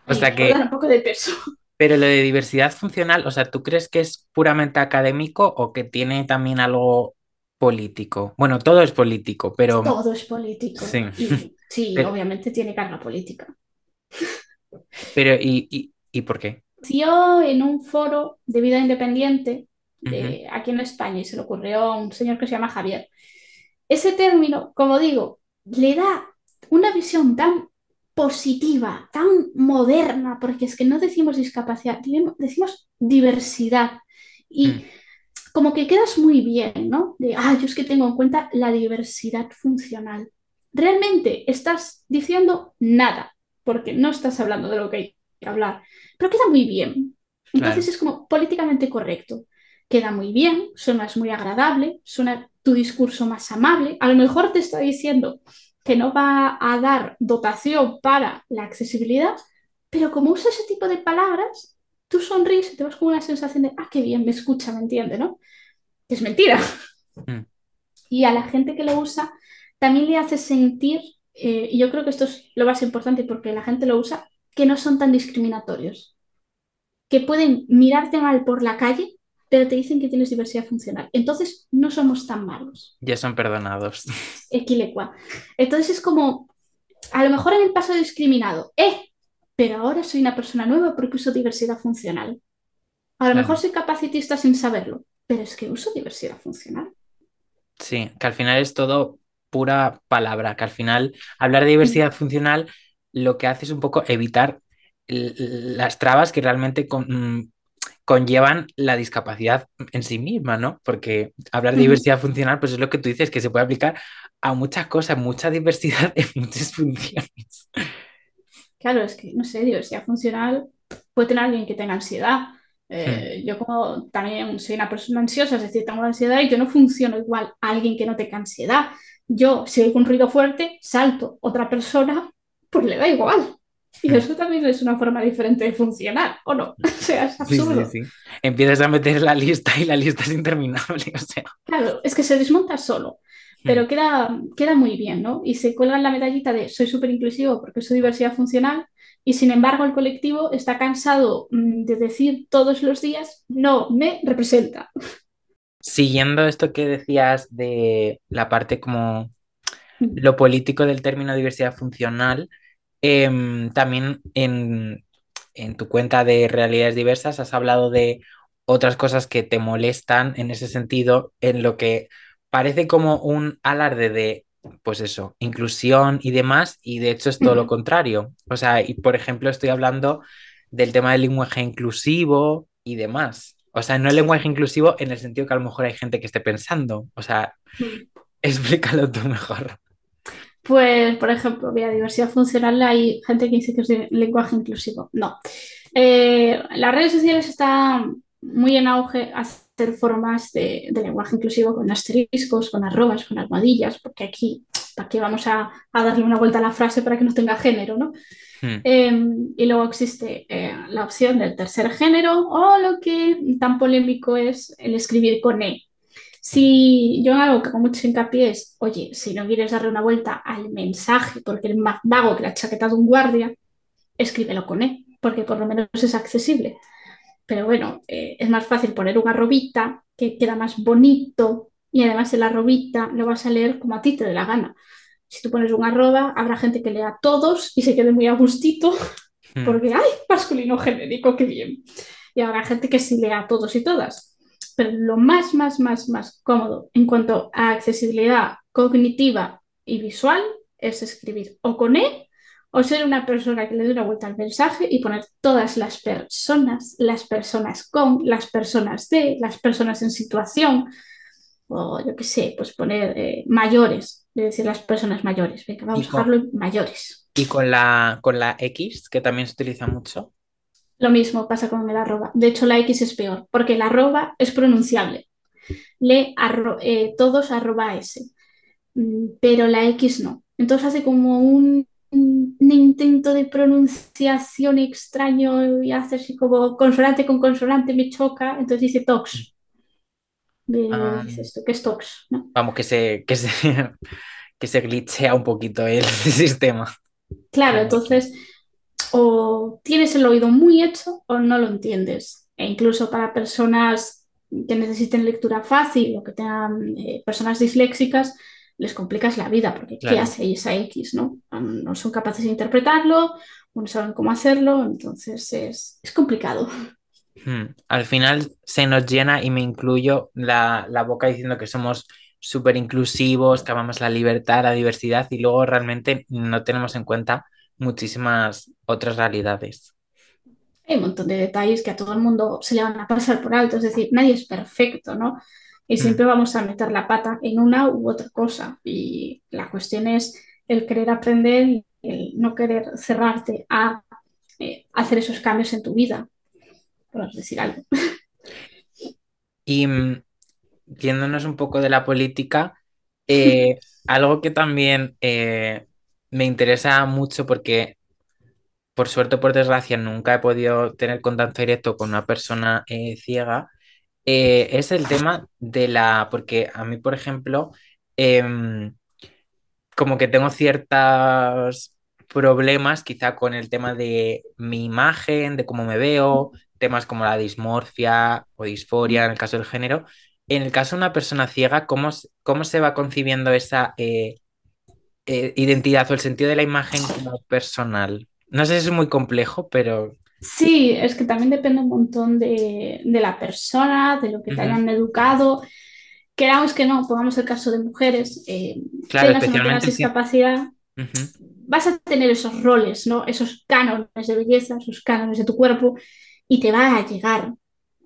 O sea que, un poco de peso. pero lo de diversidad funcional, o sea, ¿tú crees que es puramente académico o que tiene también algo político? Bueno, todo es político, pero Todo es político. sí. Y sí, Pero, obviamente tiene carga política. pero ¿y, y, y por qué? En un foro de vida independiente aquí en España y se le ocurrió a un señor que se llama Javier. Ese término, como digo, le da una visión tan positiva, tan moderna, porque es que no decimos discapacidad, decimos diversidad. Y mm, como que quedas muy bien, ¿no? De, ah, yo es que tengo en cuenta la diversidad funcional. Realmente estás diciendo nada, porque no estás hablando de lo que hay que hablar, pero queda muy bien. Entonces claro. es como políticamente correcto. Queda muy bien, suenas muy agradable, suena tu discurso más amable. A lo mejor te está diciendo que no va a dar dotación para la accesibilidad, pero como usa ese tipo de palabras, tú sonríes y te vas con una sensación de, ah, qué bien, me escucha, me entiende, ¿no? Es mentira. mm, Y a la gente que lo usa también le hace sentir, eh, y yo creo que esto es lo más importante porque la gente lo usa, que no son tan discriminatorios, que pueden mirarte mal por la calle, pero te dicen que tienes diversidad funcional. Entonces no somos tan malos. Ya son perdonados. Equilecua. Entonces es como a lo mejor en el pasado discriminado, eh, pero ahora soy una persona nueva porque uso diversidad funcional. A lo mejor soy capacitista sin saberlo, pero es que uso diversidad funcional. Sí, que al final es todo pura palabra, que al final hablar de diversidad funcional lo que hace es un poco evitar las trabas que realmente mm, conllevan la discapacidad en sí misma, ¿no? Porque hablar de diversidad funcional, pues es lo que tú dices, que se puede aplicar a muchas cosas, mucha diversidad en muchas funciones. Claro, es que, no sé, diversidad funcional puede tener alguien que tenga ansiedad. Eh, hmm. Yo como también soy una persona ansiosa, es decir, tengo ansiedad y yo no funciono igual a alguien que no tenga ansiedad. Yo, si oigo un ruido fuerte, salto. Otra persona, pues le da igual. Y eso también es una forma diferente de funcionar, ¿o no? O sea, es absurdo. Sí, sí, sí. Empiezas a meter la lista y la lista es interminable, o sea. Claro, es que se desmonta solo pero hmm. queda, queda muy bien, ¿no? Y se cuelga en la medallita de soy súper inclusivo porque soy diversidad funcional y sin embargo el colectivo está cansado mm, de decir todos los días no me representa. Siguiendo esto que decías de la parte como hmm. lo político del término diversidad funcional, em, también en, en tu cuenta de realidades diversas has hablado de otras cosas que te molestan en ese sentido, en lo que parece como un alarde de, pues eso, inclusión y demás, y de hecho es todo lo contrario. O sea, y por ejemplo estoy hablando del tema del lenguaje inclusivo y demás. O sea, no el lenguaje inclusivo en el sentido que a lo mejor hay gente que esté pensando. O sea, explícalo tú mejor. Pues, por ejemplo, vía diversidad funcional hay gente que dice que es lenguaje inclusivo. No. Eh, las redes sociales están muy en auge hacer formas de, lenguaje inclusivo con asteriscos, con arrobas, con almohadillas, porque aquí, aquí vamos a, darle una vuelta a la frase para que no tenga género, ¿no? Hmm. Em, y luego existe eh, la opción del tercer género o lo que tan polémico es el escribir con E. Si yo algo que con mucho hincapié es, oye, si no quieres darle una vuelta al mensaje porque es más vago que la chaqueta de un guardia, escríbelo con E, porque por lo menos es accesible. Pero bueno, eh, es más fácil poner una arrobita que queda más bonito y además el arrobita lo vas a leer como a ti te dé la gana. Si tú pones un arroba, habrá gente que lea todos y se quede muy a gustito hmm. porque, ¡ay, masculino genérico, qué bien! Y habrá gente que sí lea todos y todas. Pero lo más, más, más, más cómodo en cuanto a accesibilidad cognitiva y visual es escribir o con E o ser una persona que le dé una vuelta al mensaje y poner todas las personas, las personas con, las personas de, las personas en situación, o yo qué sé, pues poner eh, mayores, es decir, las personas mayores. Venga, vamos a dejarlo en mayores. ¿Y con la, con la X, que también se utiliza mucho? Lo mismo pasa con el arroba. De hecho, la X es peor, porque el arroba es pronunciable. Le eh, todos arroba S, mm, pero la X no. Entonces hace como un un, intento de pronunciación extraño y hace así como consonante con consonante me choca, entonces dice tox. Ah. esto, que es tox, Vamos, que se, que se, que se glitchea un poquito el sistema. Claro, entonces o tienes el oído muy hecho o no lo entiendes. E incluso para personas que necesiten lectura fácil o que tengan eh, personas disléxicas, les complicas la vida, porque ¿qué hace esa X? ¿no? no son capaces de interpretarlo, no saben cómo hacerlo, entonces es, complicado. Hmm. Al final se nos llena, y me incluyo, la, boca diciendo que somos súper inclusivos, que amamos la libertad, la diversidad, y luego realmente no tenemos en cuenta muchísimas otras realidades. Hay un montón de detalles que a todo el mundo se le van a pasar por alto, es decir, nadie es perfecto, ¿no? y siempre vamos a meter la pata en una u otra cosa. Y la cuestión es el querer aprender y el no querer cerrarte a eh, hacer esos cambios en tu vida, por decir algo. Y mm, viéndonos un poco de la política, eh, algo que también eh, me interesa mucho porque por suerte o por desgracia nunca he podido tener contacto directo con una persona ciega eh, es el tema de la, porque a mí, por ejemplo, em, como que tengo ciertos problemas quizá con el tema de mi imagen, de cómo me veo, temas como la dismorfia o disforia en el caso del género. En el caso de una persona ciega, ¿cómo, cómo se va concibiendo esa, eh, eh, identidad o el sentido de la imagen como personal. No sé si es muy complejo, pero... Sí, es que también depende un montón de, de la persona, de lo que te Ujú. hayan educado. Queramos que no, pongamos el caso de mujeres, eh, Claro, tengas discapacidad, vas a tener esos roles, ¿no? Esos cánones de belleza, esos cánones de tu cuerpo, y te va a llegar.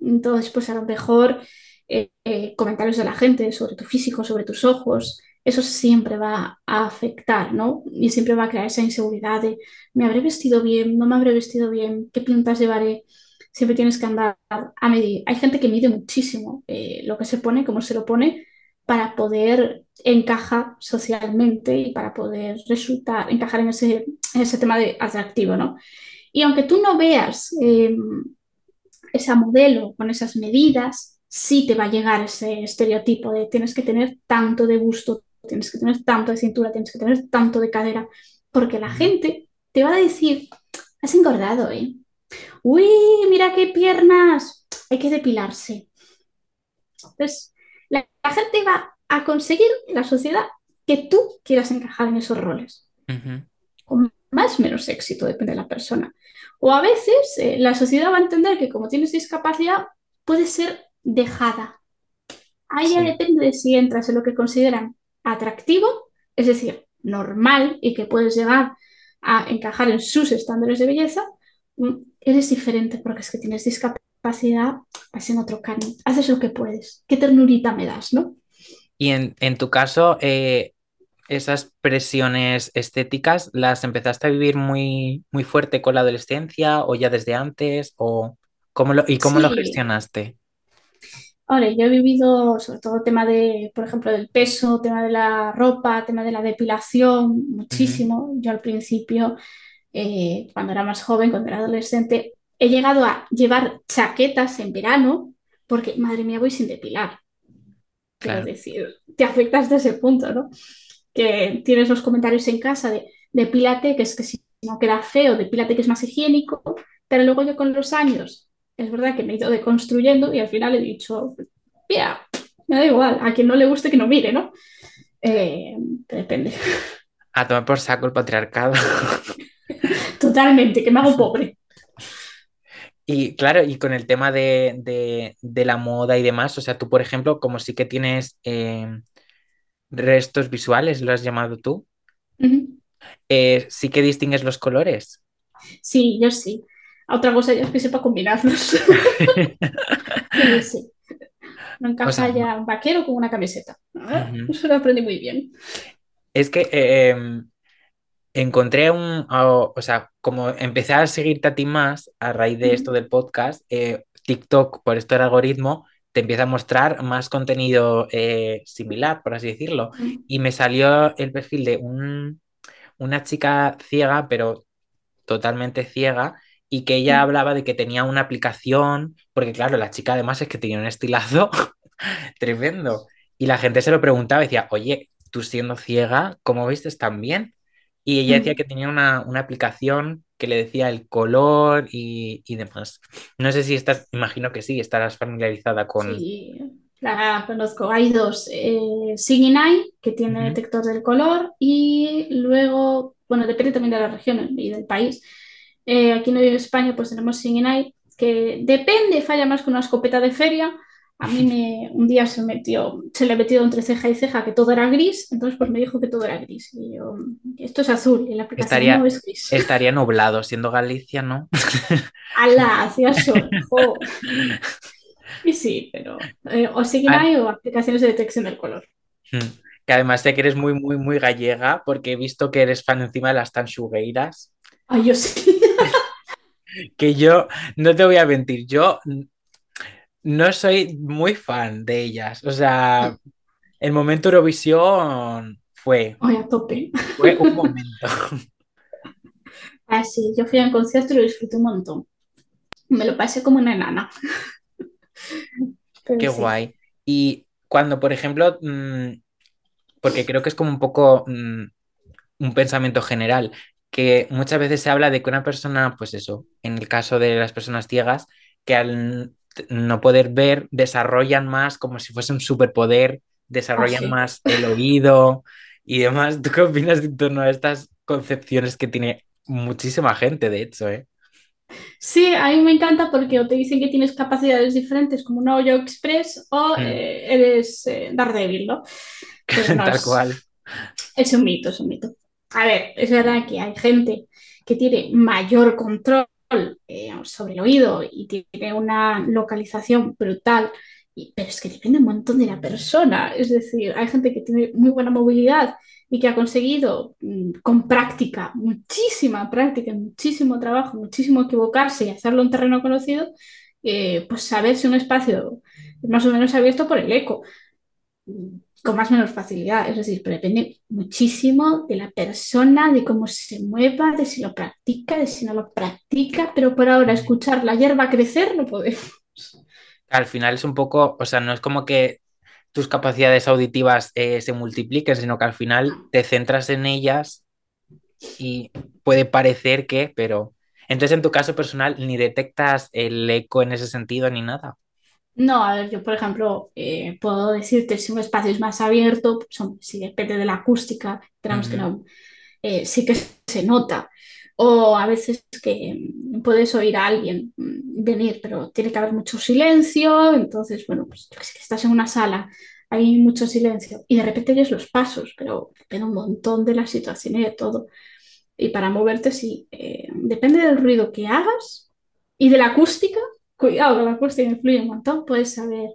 Entonces, pues a lo mejor eh, eh, comentarios de la gente sobre tu físico, sobre tus ojos, eso siempre va a afectar, ¿no? Y siempre va a crear esa inseguridad de, ¿me habré vestido bien? ¿No me habré vestido bien? ¿Qué pintas llevaré? Siempre tienes que andar a medir. Hay gente que mide muchísimo eh, lo que se pone, cómo se lo pone, para poder encajar socialmente y para poder resultar, encajar en ese, en ese tema de atractivo, ¿no? Y aunque tú no veas eh, esa modelo con esas medidas, sí te va a llegar ese estereotipo de tienes que tener tanto de busto, tienes que tener tanto de cintura, tienes que tener tanto de cadera, porque la gente te va a decir, has engordado, ¿eh? Uy, mira qué piernas, hay que depilarse. Entonces, la, la gente va a conseguir la sociedad que tú quieras encajar en esos roles, con más o menos éxito, depende de la persona. O a veces eh, la sociedad va a entender que como tienes discapacidad, puede ser dejada. Ahí ya depende de si entras en lo que consideran atractivo, es decir, normal y que puedes llegar a encajar en sus estándares de belleza, mm, eres diferente porque es que tienes discapacidad, vas en otro camino, haces lo que puedes. Qué ternurita me das, ¿no? Y en, en tu caso, eh, esas presiones estéticas, ¿las empezaste a vivir muy, muy fuerte con la adolescencia o ya desde antes? ¿O cómo lo, y cómo lo gestionaste? Ahora yo he vivido sobre todo tema de, por ejemplo, del peso, tema de la ropa, tema de la depilación, muchísimo. Yo al principio eh, cuando era más joven, cuando era adolescente, he llegado a llevar chaquetas en verano porque, madre mía, voy sin depilar. Claro. decir, te afecta hasta ese punto, ¿no? Que tienes los comentarios en casa de depílate, que es que si no queda feo, depílate, que es más higiénico, pero luego yo con los años, es verdad que me he ido deconstruyendo y al final he dicho, mira, me da igual, a quien no le guste que no mire, ¿no? Eh, depende. A tomar por saco el patriarcado. Totalmente, que me hago pobre. Y claro, y con el tema de, de- de la moda y demás, o sea, tú, por ejemplo, como sí que tienes eh, restos visuales, lo has llamado tú, eh, sí que distingues los colores. Sí, yo sí. Otra cosa ya es que sepa combinarlos. Sí, no O sea, encaja ya un vaquero con una camiseta. Eso lo aprendí muy bien. Es que eh, em, encontré un, o, o sea, como empecé a seguirte a ti más a raíz de esto del podcast, eh, TikTok, por esto el algoritmo, te empieza a mostrar más contenido eh, similar, por así decirlo. Y me salió el perfil de un, una chica ciega, pero totalmente ciega, y que ella ujú. hablaba de que tenía una aplicación, porque claro, la chica además es que tenía un estilazo tremendo. Y la gente se lo preguntaba decía, oye, tú siendo ciega, ¿cómo vistes tan bien? Y ella decía ujú. que tenía una, una aplicación que le decía el color y, y demás. No sé si estás, imagino que sí, estarás familiarizada con... Sí, la conozco. Hay dos. Eh, Singing Eye, que tiene Ujú, detector del color, y luego, bueno, depende también de la región y del país. Eh, aquí en España pues tenemos Singing Eye, que depende, falla más con una escopeta de feria. A mí me, un día se metió, se le metió entre ceja y ceja que todo era gris, entonces pues me dijo que todo era gris. Y yo, esto es azul, y la aplicación no Estaría, es gris. estaría nublado, siendo Galicia, ¿no? ¡Hala! Hacía sol. Y sí, pero eh, o Singing Ah, o aplicaciones de detección del color. mm. Que además sé que eres muy, muy, muy gallega, porque he visto que eres fan encima de las tanchugueiras. Ay, yo sí. que yo, no te voy a mentir, yo no soy muy fan de ellas. O sea, el momento Eurovisión fue, Ay, a tope. fue un momento. Ah, sí, yo fui a un concierto y lo disfruté un montón. Me lo pasé como una enana, pero Qué sí. guay. Y cuando, por ejemplo, mm, porque creo que es como un poco mm, un pensamiento general, que muchas veces se habla de que una persona, pues eso, en el caso de las personas ciegas, que al no poder ver, desarrollan más como si fuese un superpoder, Ah, desarrollan sí. más el oído. y demás. ¿Tú qué opinas en torno a estas concepciones que tiene muchísima gente, de hecho, ¿eh? Sí, a mí me encanta porque o te dicen que tienes capacidades diferentes como un hoyo express o Hmm. eh, eres eh, Daredevil, ¿no? No Tal es- cual. Es un mito, es un mito. A ver, es verdad que hay gente que tiene mayor control eh, sobre el oído y tiene una localización brutal, y- pero es que depende un montón de la persona. Es decir, hay gente que tiene muy buena movilidad y que ha conseguido mm, con práctica, muchísima práctica, muchísimo trabajo, muchísimo equivocarse y hacerlo en terreno conocido, eh, pues saber si un espacio es más o menos abierto por el eco con más o menos facilidad. Es decir, pero depende muchísimo de la persona, de cómo se mueva, de si lo practica, de si no lo practica. Pero por ahora, escuchar la hierba crecer no podemos. Al final es un poco, o sea, no es como que tus capacidades auditivas eh, se multipliquen, sino que al final te centras en ellas y puede parecer que, pero... Entonces, en tu caso personal, ni detectas el eco en ese sentido ni nada. No, a ver, yo por ejemplo eh, puedo decirte si un espacio es más abierto, pues, si depende de la acústica, tenemos que Ujú. no, eh, sí que se nota. O a veces que mm, puedes oír a alguien mm, venir, pero tiene que haber mucho silencio, entonces, bueno, pues yo que sé, que estás en una sala, hay mucho silencio y de repente oyes los pasos, pero depende un montón de la situación y de todo. Y para moverte, sí, eh, depende del ruido que hagas y de la acústica. Cuidado, que la acústica influye un montón. Puedes saber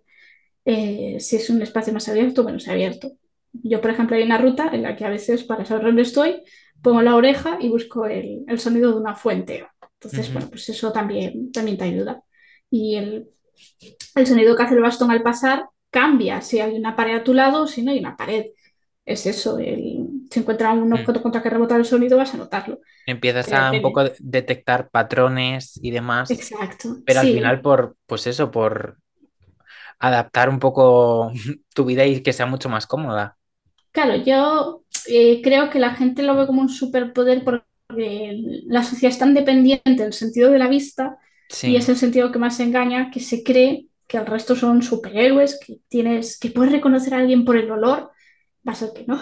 eh, si es un espacio más abierto o menos abierto. Yo, por ejemplo, hay una ruta en la que a veces, para saber dónde estoy, pongo la oreja y busco el, el sonido de una fuente. Entonces, bueno, pues eso también, también te ayuda. Y el, el sonido que hace el bastón al pasar cambia si hay una pared a tu lado o si no hay una pared. Es eso, el, si encuentra un Mm. objeto contra que rebotar el sonido, vas a notarlo. Empiezas Pero a un poco de- detectar patrones y demás, Exacto. pero al final por, pues eso, por adaptar un poco tu vida y que sea mucho más cómoda. Claro, yo eh, creo que la gente lo ve como un superpoder porque la sociedad es tan dependiente del sentido de la vista y es el sentido que más engaña, que se cree que el resto son superhéroes, que tienes, que puedes reconocer a alguien por el olor, va a ser que no,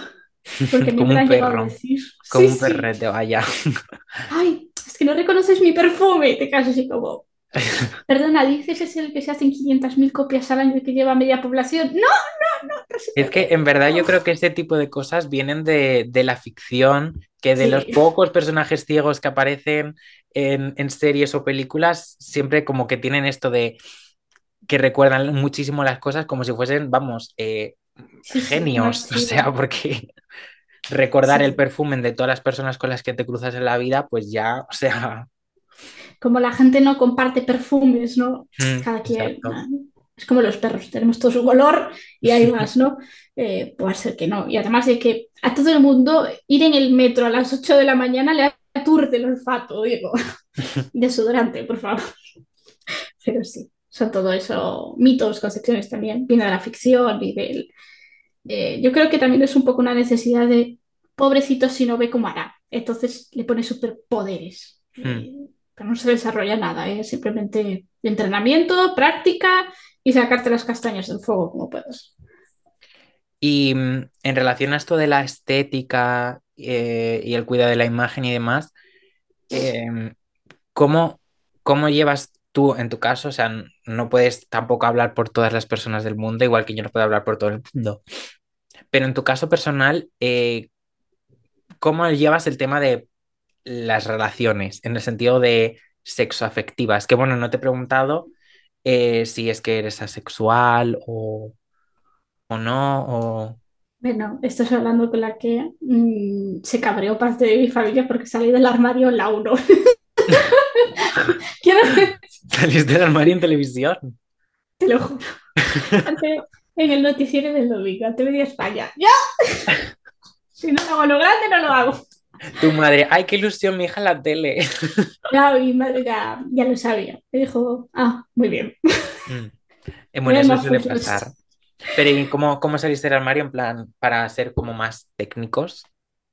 porque Como me un a perro, decir. como Sí, un sí. perrete, vaya. Ay, es que no reconoces mi perfume, te quedas así como, perdona, dices es el que se hacen 500.000 copias al año y que lleva media población. No, no, no, no se Es que en verdad yo creo que este tipo de cosas vienen de, de la ficción, que de los Sí. pocos personajes ciegos que aparecen en, en series o películas, siempre como que tienen esto de que recuerdan muchísimo las cosas como si fuesen, vamos, eh, Sí, sí, genios. O sea, porque recordar Sí, el perfume de todas las personas con las que te cruzas en la vida, pues ya, o sea, Como la gente no comparte perfumes, ¿no? mm, Cada quien. ¿no? Es como los perros, tenemos todos un olor y hay más, ¿no? Eh, puede ser que no. Y además de que a todo el mundo ir en el metro a las 8 de la mañana le aturde el olfato, digo. Desodorante, por favor. Pero sí, son todo eso mitos, concepciones también. Viene de la ficción y del. eh, yo creo que también es un poco una necesidad de pobrecito si no ve cómo hará. Entonces le pone superpoderes. Mm. Pero no se desarrolla nada, ¿eh? simplemente entrenamiento, práctica y sacarte las castañas del fuego como puedas. Y mm, en relación a esto de la estética eh, y el cuidado de la imagen y demás, em, ¿cómo, cómo llevas tú en tu caso? O sea, no puedes tampoco hablar por todas las personas del mundo, igual que yo no puedo hablar por todo el mundo. Pero en tu caso personal, eh, ¿cómo llevas el tema de las relaciones en el sentido de sexoafectivas? Que bueno, no te he preguntado eh, si es que eres asexual o, o no, o... Bueno, estás hablando con la que mm, se cabreó parte de mi familia porque salí del armario en la 1. Quiero Saliste del armario en televisión. te lo juro. En el noticiero del domingo, ante Media España. ¡Ya! Si no lo hago lo grande, no lo hago. Tu madre, ay, qué ilusión, mi hija la tele. Ya, mi madre ya, ya lo sabía. Me dijo, ah, muy bien. Mm. Eh, Bueno, eso suele pasar. Pero ¿y cómo, cómo saliste del armario en plan para ser como más técnicos?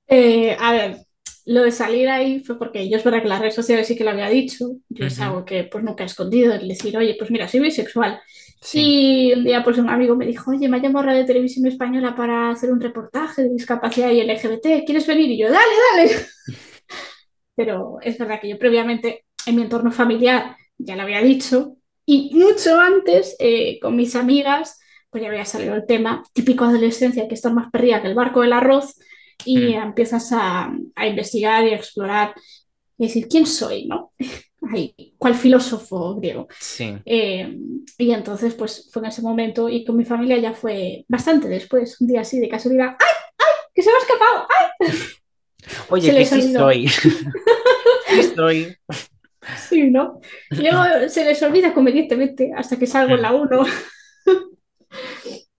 Eh, a ver, lo de salir ahí fue porque yo es verdad que las redes sociales sí que lo había dicho, yo es Ujú. algo que pues nunca he escondido, el decir, oye, pues mira, soy bisexual. Sí. Y un día pues un amigo me dijo, oye, me ha llamado Radio Televisión Española para hacer un reportaje de discapacidad y LGBT, ¿quieres venir? Y yo, dale, dale. Pero es verdad que yo previamente en mi entorno familiar ya lo había dicho y mucho antes eh, con mis amigas pues ya había salido el tema típico adolescencia que estás más perdida que el barco del arroz y Mm, empiezas a, a investigar y a explorar y decir quién soy, ¿no? Ay, ¿Cuál filósofo griego? Sí. Eh, y entonces, pues fue en ese momento y con mi familia ya fue bastante después, un día así de casualidad, ¡ay, ay, que se me ha escapado! ¡ay! Oye, que sí soy. Sí soy. Sí, ¿no? Luego se les olvida convenientemente hasta que salgo en la Mm, 1.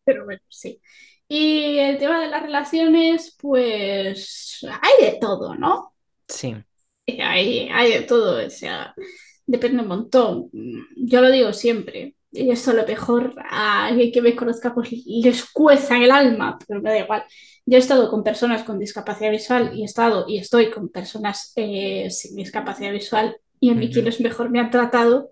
Pero bueno, sí. Y el tema de las relaciones, pues hay de todo, ¿no? Sí. Eh, Hay, hay de todo, o sea, depende un montón. Yo lo digo siempre, y eso a lo mejor a alguien que me conozca pues les cueza en el alma, pero me da igual. Yo he estado con personas con discapacidad visual y he estado y estoy con personas eh, sin discapacidad visual y a mí quienes mejor me han tratado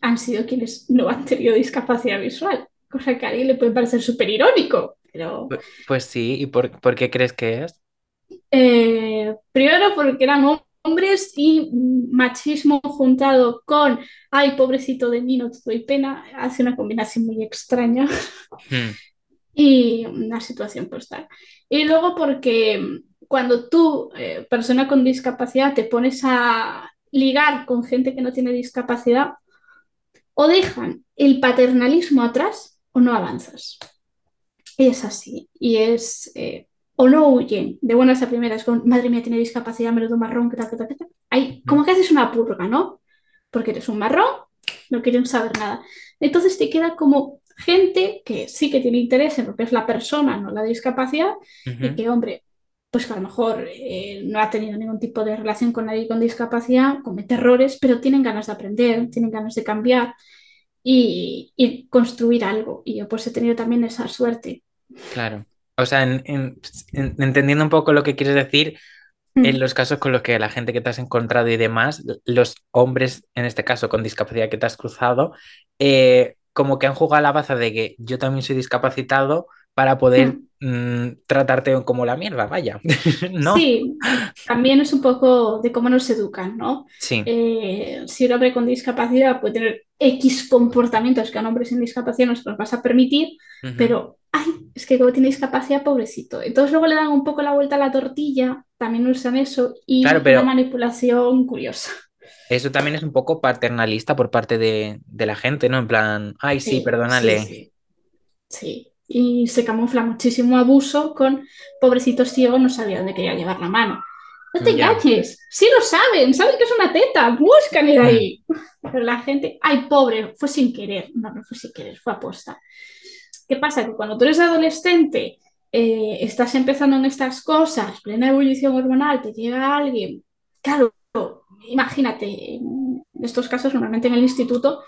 han sido quienes no han tenido discapacidad visual, cosa que a alguien le puede parecer súper irónico, pero Pues sí, ¿y por, por qué crees que es? Eh, primero porque eran hom- hombres y machismo juntado con, ay, pobrecito de mí, no te doy pena, hace una combinación muy extraña Mm, y una situación pues tal. Y luego porque cuando tú, eh, persona con discapacidad, te pones a ligar con gente que no tiene discapacidad, o dejan el paternalismo atrás o no avanzas. Es así. Y es. eh, o no huyen de buenas a primeras con, madre mía, tiene discapacidad, menudo marrón, que tal, que tal, que tal. Ahí, como que haces una purga, ¿no? Porque eres un marrón, no quieren saber nada. Entonces te queda como gente que sí que tiene interés en lo que es la persona, no la discapacidad, y que, hombre, pues que a lo mejor eh, no ha tenido ningún tipo de relación con nadie con discapacidad, comete errores, pero tienen ganas de aprender, tienen ganas de cambiar y, y construir algo. Y yo pues he tenido también esa suerte. Claro. O sea, en- en- en- entendiendo un poco lo que quieres decir, en los casos con los que la gente que te has encontrado y demás, los hombres, en este caso con discapacidad que te has cruzado, eh, como que han jugado a la baza de que yo también soy discapacitado para poder mm. mm, tratarte como la mierda, vaya. ¿No? Sí, también es un poco de cómo nos educan, ¿no? Sí. Eh, si un hombre con discapacidad puede tener X comportamientos que a un hombre sin discapacidad no se los vas a permitir, pero, ay, es que como tiene discapacidad, pobrecito. Entonces luego le dan un poco la vuelta a la tortilla, también usan eso, Claro, y una pero manipulación curiosa. eso también es un poco paternalista por parte de, de la gente, ¿no? En plan, ay, sí, Sí, sí, perdónale. sí, sí. Y se camufla muchísimo abuso con pobrecito ciego, no sabía dónde quería llevar la mano. No te Ya. engañes, sí lo saben, saben que es una teta, búscale de ahí. Pero la gente, ay, pobre, fue sin querer. No, no fue sin querer, fue aposta. ¿Qué pasa? Que cuando tú eres adolescente, eh, estás empezando en estas cosas, plena ebullición hormonal, te llega alguien, claro, imagínate, en estos casos normalmente en el instituto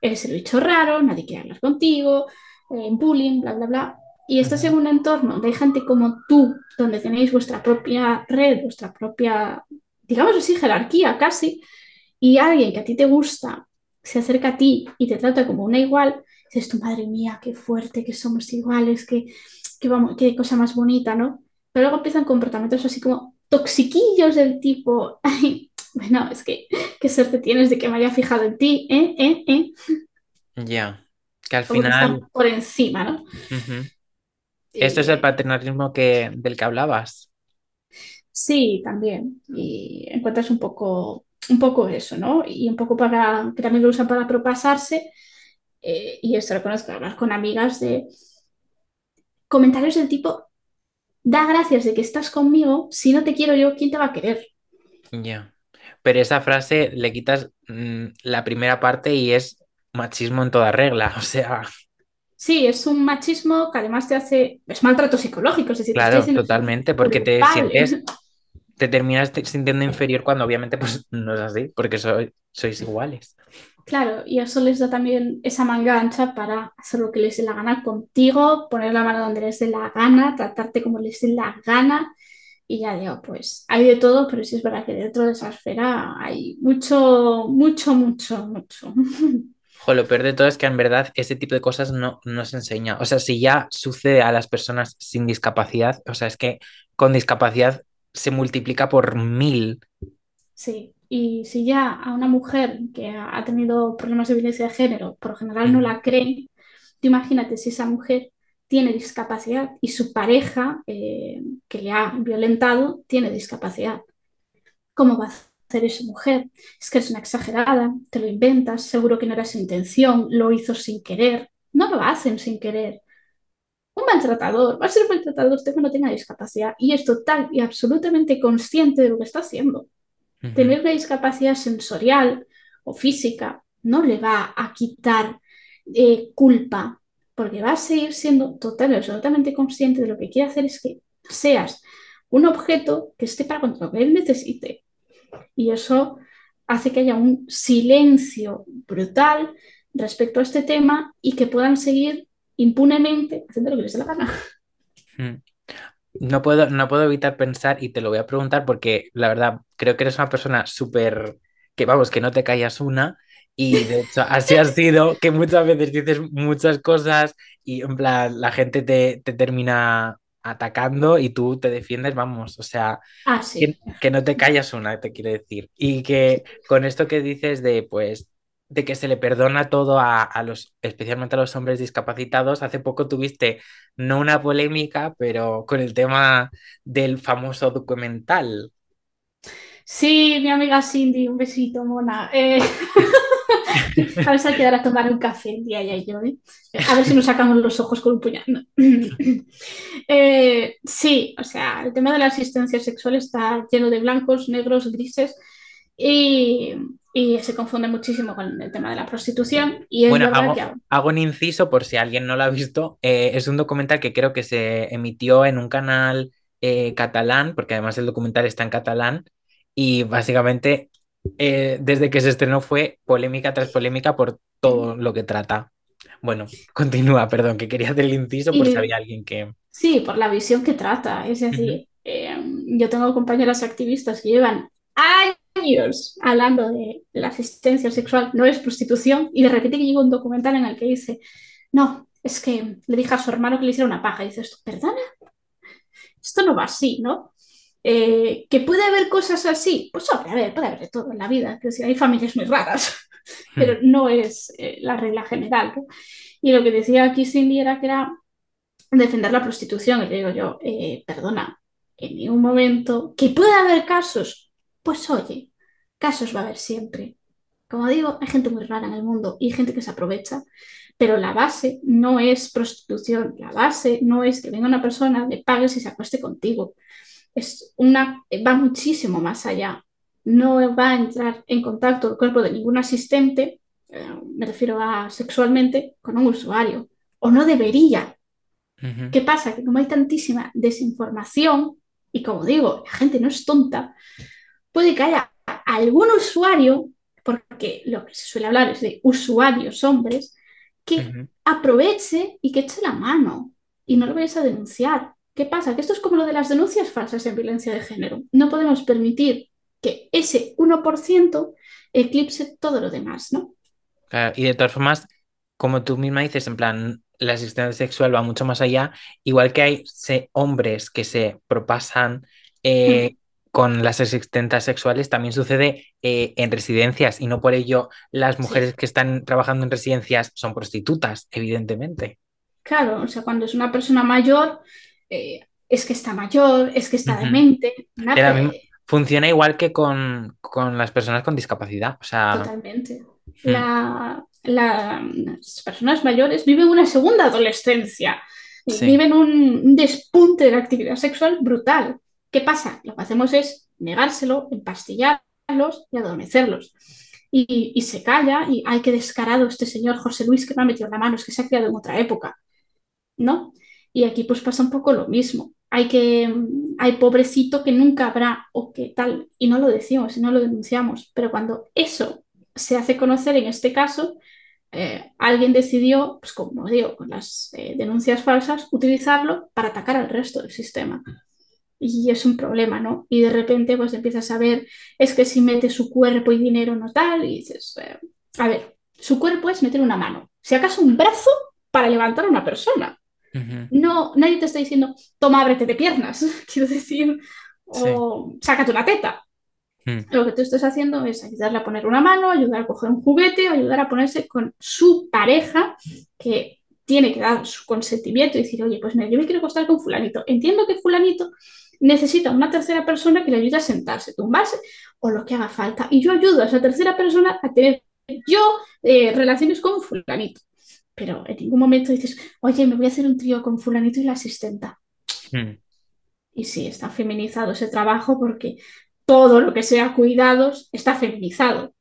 eres el bicho raro, nadie quiere hablar contigo, eh, bullying, bla, bla, bla. Y estás en un entorno hay gente como tú, donde tenéis vuestra propia red, vuestra propia, digamos así, jerarquía casi, y alguien que a ti te gusta se acerca a ti y te trata como una igual, dices tu madre mía, qué fuerte, que somos iguales, vamos, qué cosa más bonita, ¿no? Pero luego empiezan comportamientos así como toxiquillos del tipo, ay, bueno, es que qué suerte tienes de que me haya fijado en ti, ¿eh? ¿eh? ¿eh? Ya. Que al final, están por encima, ¿no? Esto es el Eh, paternalismo que, del que hablabas. sí, también. Y encuentras un poco, un poco eso, ¿no? Y un poco para, que también lo usan para propasarse. eh, y esto lo conozco, hablar con amigas de comentarios del tipo, da gracias de que estás conmigo, si no te quiero yo, ¿quién te va a querer? Ya. Pero esa frase le quitas mm, la primera parte y es machismo en toda regla. O sea, Sí, es un machismo que además te hace, es maltrato psicológico, es decir, claro, totalmente, porque te culpable. sientes, te terminas te- sintiendo inferior cuando obviamente pues no es así, porque soy, sois iguales. Claro, y eso les da también esa manga ancha para hacer lo que les dé la gana contigo, poner la mano donde les dé la gana, tratarte como les dé la gana. Y ya digo, pues hay de todo, pero sí es verdad que dentro de esa esfera hay mucho, mucho, mucho, mucho. Jo, lo peor de todo es que en verdad ese tipo de cosas no, no se enseña. O sea, si ya sucede a las personas sin discapacidad, o sea, es que con discapacidad se multiplica por mil. Sí, y si ya a una mujer que ha tenido problemas de violencia de género, por lo general no la creen, tú imagínate si esa mujer tiene discapacidad y su pareja eh, que le ha violentado tiene discapacidad. ¿Cómo va a hacer esa mujer? Es que es una exagerada, te lo inventas, seguro que no era su intención, lo hizo sin querer. No lo hacen sin querer. Un maltratador va a ser un maltratador o no tenga discapacidad y es total y absolutamente consciente de lo que está haciendo. Tener una discapacidad sensorial o física no le va a quitar eh, culpa, porque va a seguir siendo total y absolutamente consciente de lo que quiere hacer es que seas un objeto que esté para cuando que él necesite. Y eso hace que haya un silencio brutal respecto a este tema y que puedan seguir impunemente haciendo lo que les dé la gana. ujú. No puedo, no puedo evitar pensar y te lo voy a preguntar porque la verdad creo que eres una persona súper, que vamos, que no te callas una y de hecho así ha sido que muchas veces dices muchas cosas y en plan la gente te, te termina atacando y tú te defiendes, vamos, o sea, Ah, sí. que, que no te callas una, te quiero decir. Y que con esto que dices de pues de que se le perdona todo a, a los, especialmente a los hombres discapacitados, hace poco tuviste no una polémica, pero con el tema del famoso documental. Sí, mi amiga Cindy, un besito, mona. Eh, Vamos a quedar a tomar un café el día y yo, ¿eh? A ver si nos sacamos los ojos con un puñal. No. Eh, sí, o sea, el tema de la asistencia sexual está lleno de blancos, negros, grises y, y se confunde muchísimo con el tema de la prostitución. Y es Bueno, que hago un inciso por si alguien no lo ha visto. eh, es un documental que creo que se emitió en un canal eh, catalán, porque además el documental está en catalán, y básicamente eh, desde que se estrenó fue polémica tras polémica por todo lo que trata. Bueno, continúa, perdón, que quería hacer el inciso por si había alguien que... sí, por la visión que trata. Es decir, eh, yo tengo compañeras activistas que llevan años hablando de la asistencia sexual, no es prostitución, y de repente que llega un documental en el que dice, no, es que le dije a su hermano que le hiciera una paja, y dices, perdona, esto no va así, ¿no? Eh, ¿Que puede haber cosas así? Pues hombre, a ver, puede haber de todo en la vida, que si hay familias muy raras, pero ujú, no es eh, la regla general, ¿no? Y lo que decía aquí Cindy era que era defender la prostitución, y le digo yo, eh, perdona, en ningún momento, que puede haber casos, pues oye, casos va a haber siempre. Como digo, hay gente muy rara en el mundo y gente que se aprovecha, pero la base no es prostitución, la base no es que venga una persona, le pagues y se acueste contigo. Es una, va muchísimo más allá. No va a entrar en contacto el cuerpo de ningún asistente, eh, me refiero a sexualmente, con un usuario, o no debería. ¿Qué pasa? Que como hay tantísima desinformación, y como digo, la gente no es tonta, puede que haya algún usuario, porque lo que se suele hablar es de usuarios hombres, que aproveche y que eche la mano y no lo vayas a denunciar. ¿Qué pasa? Que esto es como lo de las denuncias falsas en violencia de género. No podemos permitir que ese 1% eclipse todo lo demás, ¿no? Claro, y de todas formas, como tú misma dices, en plan, la asistencia sexual va mucho más allá, igual que hay se- hombres que se propasan eh, con las asistentas sexuales, también sucede eh, en residencias y no por ello las Sí, mujeres que están trabajando en residencias son prostitutas, evidentemente. claro, o sea, cuando es una persona mayor, eh, es que está mayor, es que está demente, misma- funciona igual que con, con las personas con discapacidad, o sea, Totalmente. mm, La, la- las personas mayores viven una segunda adolescencia, sí. viven un, un despunte de la actividad sexual brutal. ¿Qué pasa? Lo que hacemos es negárselo, empastillarlos y adormecerlos. Y, y se calla y ay, qué descarado este señor José Luis que me ha metido la mano, es que se ha criado en otra época. ¿no? Y aquí pues pasa un poco lo mismo. Hay que, hay pobrecito que nunca habrá o que tal, y no lo decimos y no lo denunciamos, pero cuando eso se hace conocer en este caso, eh, alguien decidió, pues como digo, con las eh, denuncias falsas, utilizarlo para atacar al resto del sistema. y es un problema, ¿no? Y de repente pues empiezas a ver, es que si mete su cuerpo y dinero no tal, y dices, eh, a ver, su cuerpo es meter una mano, si acaso un brazo para levantar a una persona. No, nadie te está diciendo, toma, ábrete de piernas, quiero decir, o sácate una teta. Hmm. Lo que tú estás haciendo es ayudarle a poner una mano, ayudar a coger un juguete, ayudar a ponerse con su pareja, que tiene que dar su consentimiento y decir, oye, pues mira, yo me quiero acostar con fulanito. Entiendo que fulanito necesita una tercera persona que le ayude a sentarse, tumbarse o lo que haga falta. Y yo ayudo a esa tercera persona a tener yo eh, relaciones con fulanito. Pero en ningún momento dices, oye, me voy a hacer un trío con fulanito y la asistenta. Hmm. Y sí, está feminizado ese trabajo porque todo lo que sea cuidados está feminizado.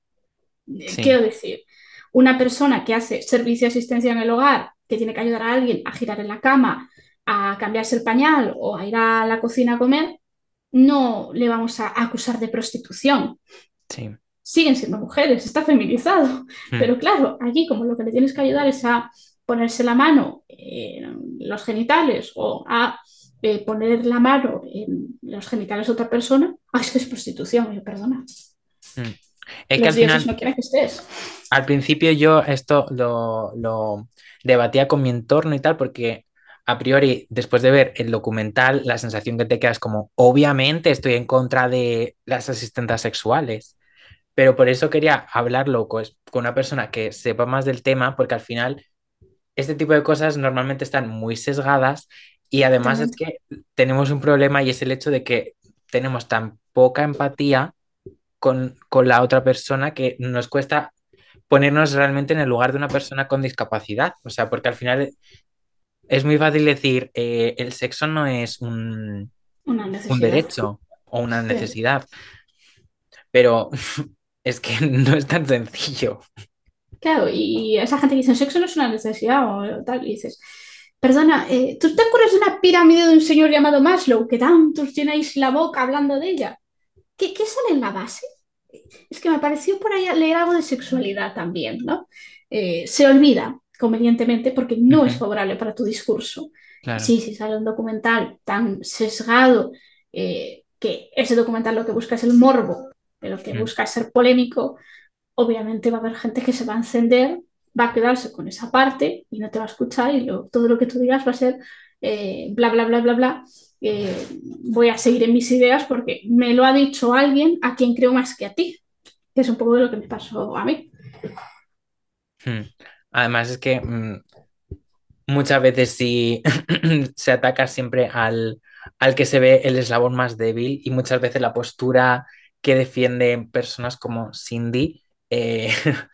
Quiero decir, una persona que hace servicio de asistencia en el hogar, que tiene que ayudar a alguien a girar en la cama, a cambiarse el pañal o a ir a la cocina a comer, no le vamos a acusar de prostitución. Siguen siendo mujeres, está feminizado. Hmm. Pero claro, aquí como lo que le tienes que ayudar es a ponerse la mano en los genitales o a eh, poner la mano en los genitales de otra persona, ah, es que es prostitución, perdona. Hmm. Es que al final, no que estés. Al principio yo esto lo, lo, debatía con mi entorno y tal, porque a priori, después de ver el documental, la sensación que te queda es como, obviamente estoy en contra de las asistentes sexuales, pero por eso quería hablarlo con una persona que sepa más del tema, porque al final este tipo de cosas normalmente están muy sesgadas y además es que tenemos un problema y es el hecho de que tenemos tan poca empatía con, con la otra persona que nos cuesta ponernos realmente en el lugar de una persona con discapacidad. O sea, porque al final es muy fácil decir, eh, el sexo no es un, un derecho o una necesidad, pero es que no es tan sencillo. Claro, y esa gente que dice, sexo no es una necesidad o tal, y dices, perdona, eh, ¿tú te acuerdas de una pirámide de un señor llamado Maslow que tantos llenáis la boca hablando de ella? ¿Qué, qué sale en la base? Es que me pareció por ahí leer algo de sexualidad también, ¿no? Eh, se olvida convenientemente porque no es favorable para tu discurso. Sí, si sale un documental tan sesgado eh, que ese documental lo que busca es el morbo, de lo que busca es ser polémico, obviamente va a haber gente que se va a encender, va a quedarse con esa parte y no te va a escuchar y todo lo que tú digas va a ser eh, bla, bla, bla, bla, bla. Eh, voy a seguir en mis ideas porque me lo ha dicho alguien a quien creo más que a ti, que es un poco de lo que me pasó a mí. Hmm. Además es que mm, muchas veces sí se ataca siempre al, al que se ve el eslabón más débil y muchas veces la postura que defienden personas como Cindy eh,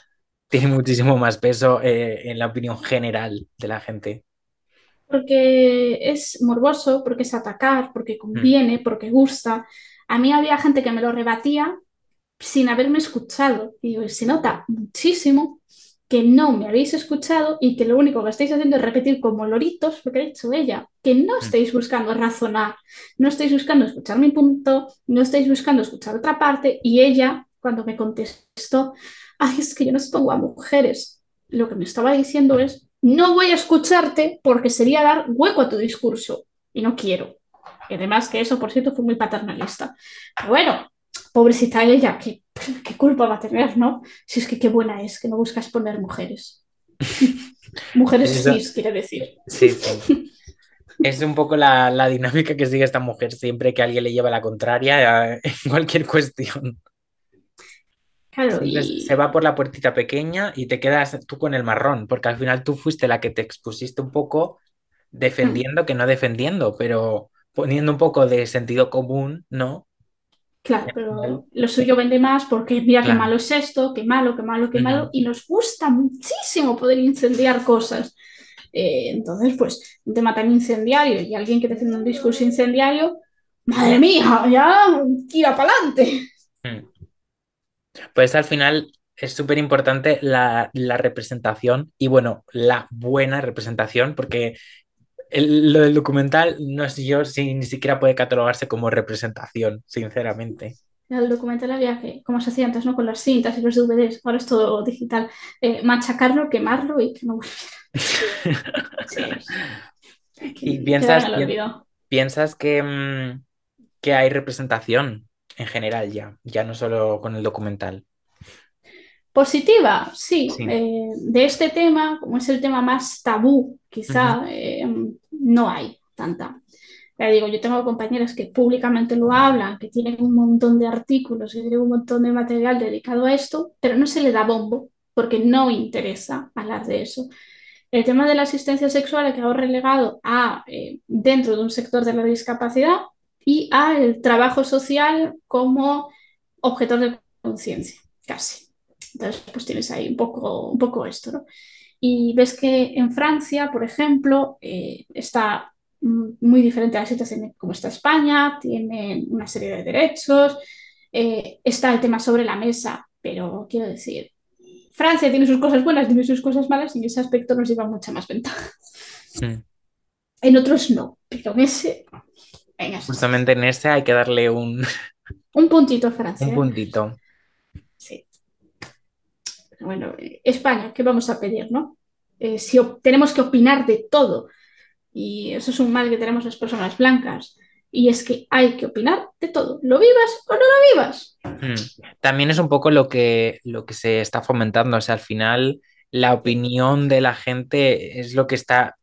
tiene muchísimo más peso eh, en la opinión general de la gente. Porque es morboso, porque es atacar, porque conviene, hmm. porque gusta. A mí había gente que me lo rebatía sin haberme escuchado. Y se nota muchísimo que no me habéis escuchado y que lo único que estáis haciendo es repetir como loritos lo que ha dicho ella, que no mm. estáis buscando razonar, no estáis buscando escuchar mi punto, no estáis buscando escuchar otra parte y ella cuando me contestó, ay, es que yo no expongo a mujeres, lo que me estaba diciendo es, no voy a escucharte porque sería dar hueco a tu discurso y no quiero. Y además que eso, por cierto, fue muy paternalista. Pero bueno, pobrecita ella, ¿qué, qué culpa va a tener, ¿no? Si es que qué buena es, que no busca exponer mujeres. mujeres cis, quiere decir. Sí, sí. Es un poco la, la, dinámica que sigue esta mujer siempre que alguien le lleva la contraria en cualquier cuestión. Claro, y... Se va por la puertita pequeña y te quedas tú con el marrón, porque al final tú fuiste la que te expusiste un poco defendiendo que no defendiendo, pero poniendo un poco de sentido común, ¿no? Claro, pero lo suyo vende más porque mira qué malo es esto, qué malo, qué malo, qué malo, y nos gusta muchísimo poder incendiar cosas. Eh, entonces, pues, un tema tan incendiario y alguien que te hace un discurso incendiario, madre mía, ya tira para adelante. Hmm. Pues al final es súper importante la, la, representación y bueno, la buena representación, porque lo del documental, no sé yo si ni siquiera puede catalogarse como representación, sinceramente. El documental había que, como se hacía antes, ¿no? Con las cintas y los DVDs, ahora es todo digital. Eh, machacarlo, quemarlo y que no volviera. Y piensas, piensas que, mm, que hay representación en general ya, ya no solo con el documental. Positiva, sí. sí. Eh, de este tema, como es el tema más tabú, quizá uh -huh. eh, no hay tanta. Ya digo, yo tengo compañeras que públicamente lo hablan, que tienen un montón de artículos, que tienen un montón de material dedicado a esto, pero no se le da bombo porque no interesa hablar de eso. El tema de la asistencia sexual ha quedado relegado a eh, dentro de un sector de la discapacidad y al trabajo social como objeto de conciencia, casi. Entonces, pues tienes ahí un poco, un poco esto, ¿no? Y ves que en Francia, por ejemplo, eh, está muy diferente a la situación como está España, tiene una serie de derechos, eh, está el tema sobre la mesa, pero quiero decir, Francia tiene sus cosas buenas, tiene sus cosas malas y en ese aspecto nos lleva mucha más ventaja. Mm. En otros no, pero en ese... En ese Justamente en ese hay que darle un, un puntito a Francia. un puntito. Bueno, España, ¿qué vamos a pedir, no? Eh, si tenemos que opinar de todo, y eso es un mal que tenemos las personas blancas, y es que hay que opinar de todo, lo vivas o no lo vivas. Hmm. También es un poco lo que, lo que se está fomentando, o sea, al final la opinión de la gente es lo que está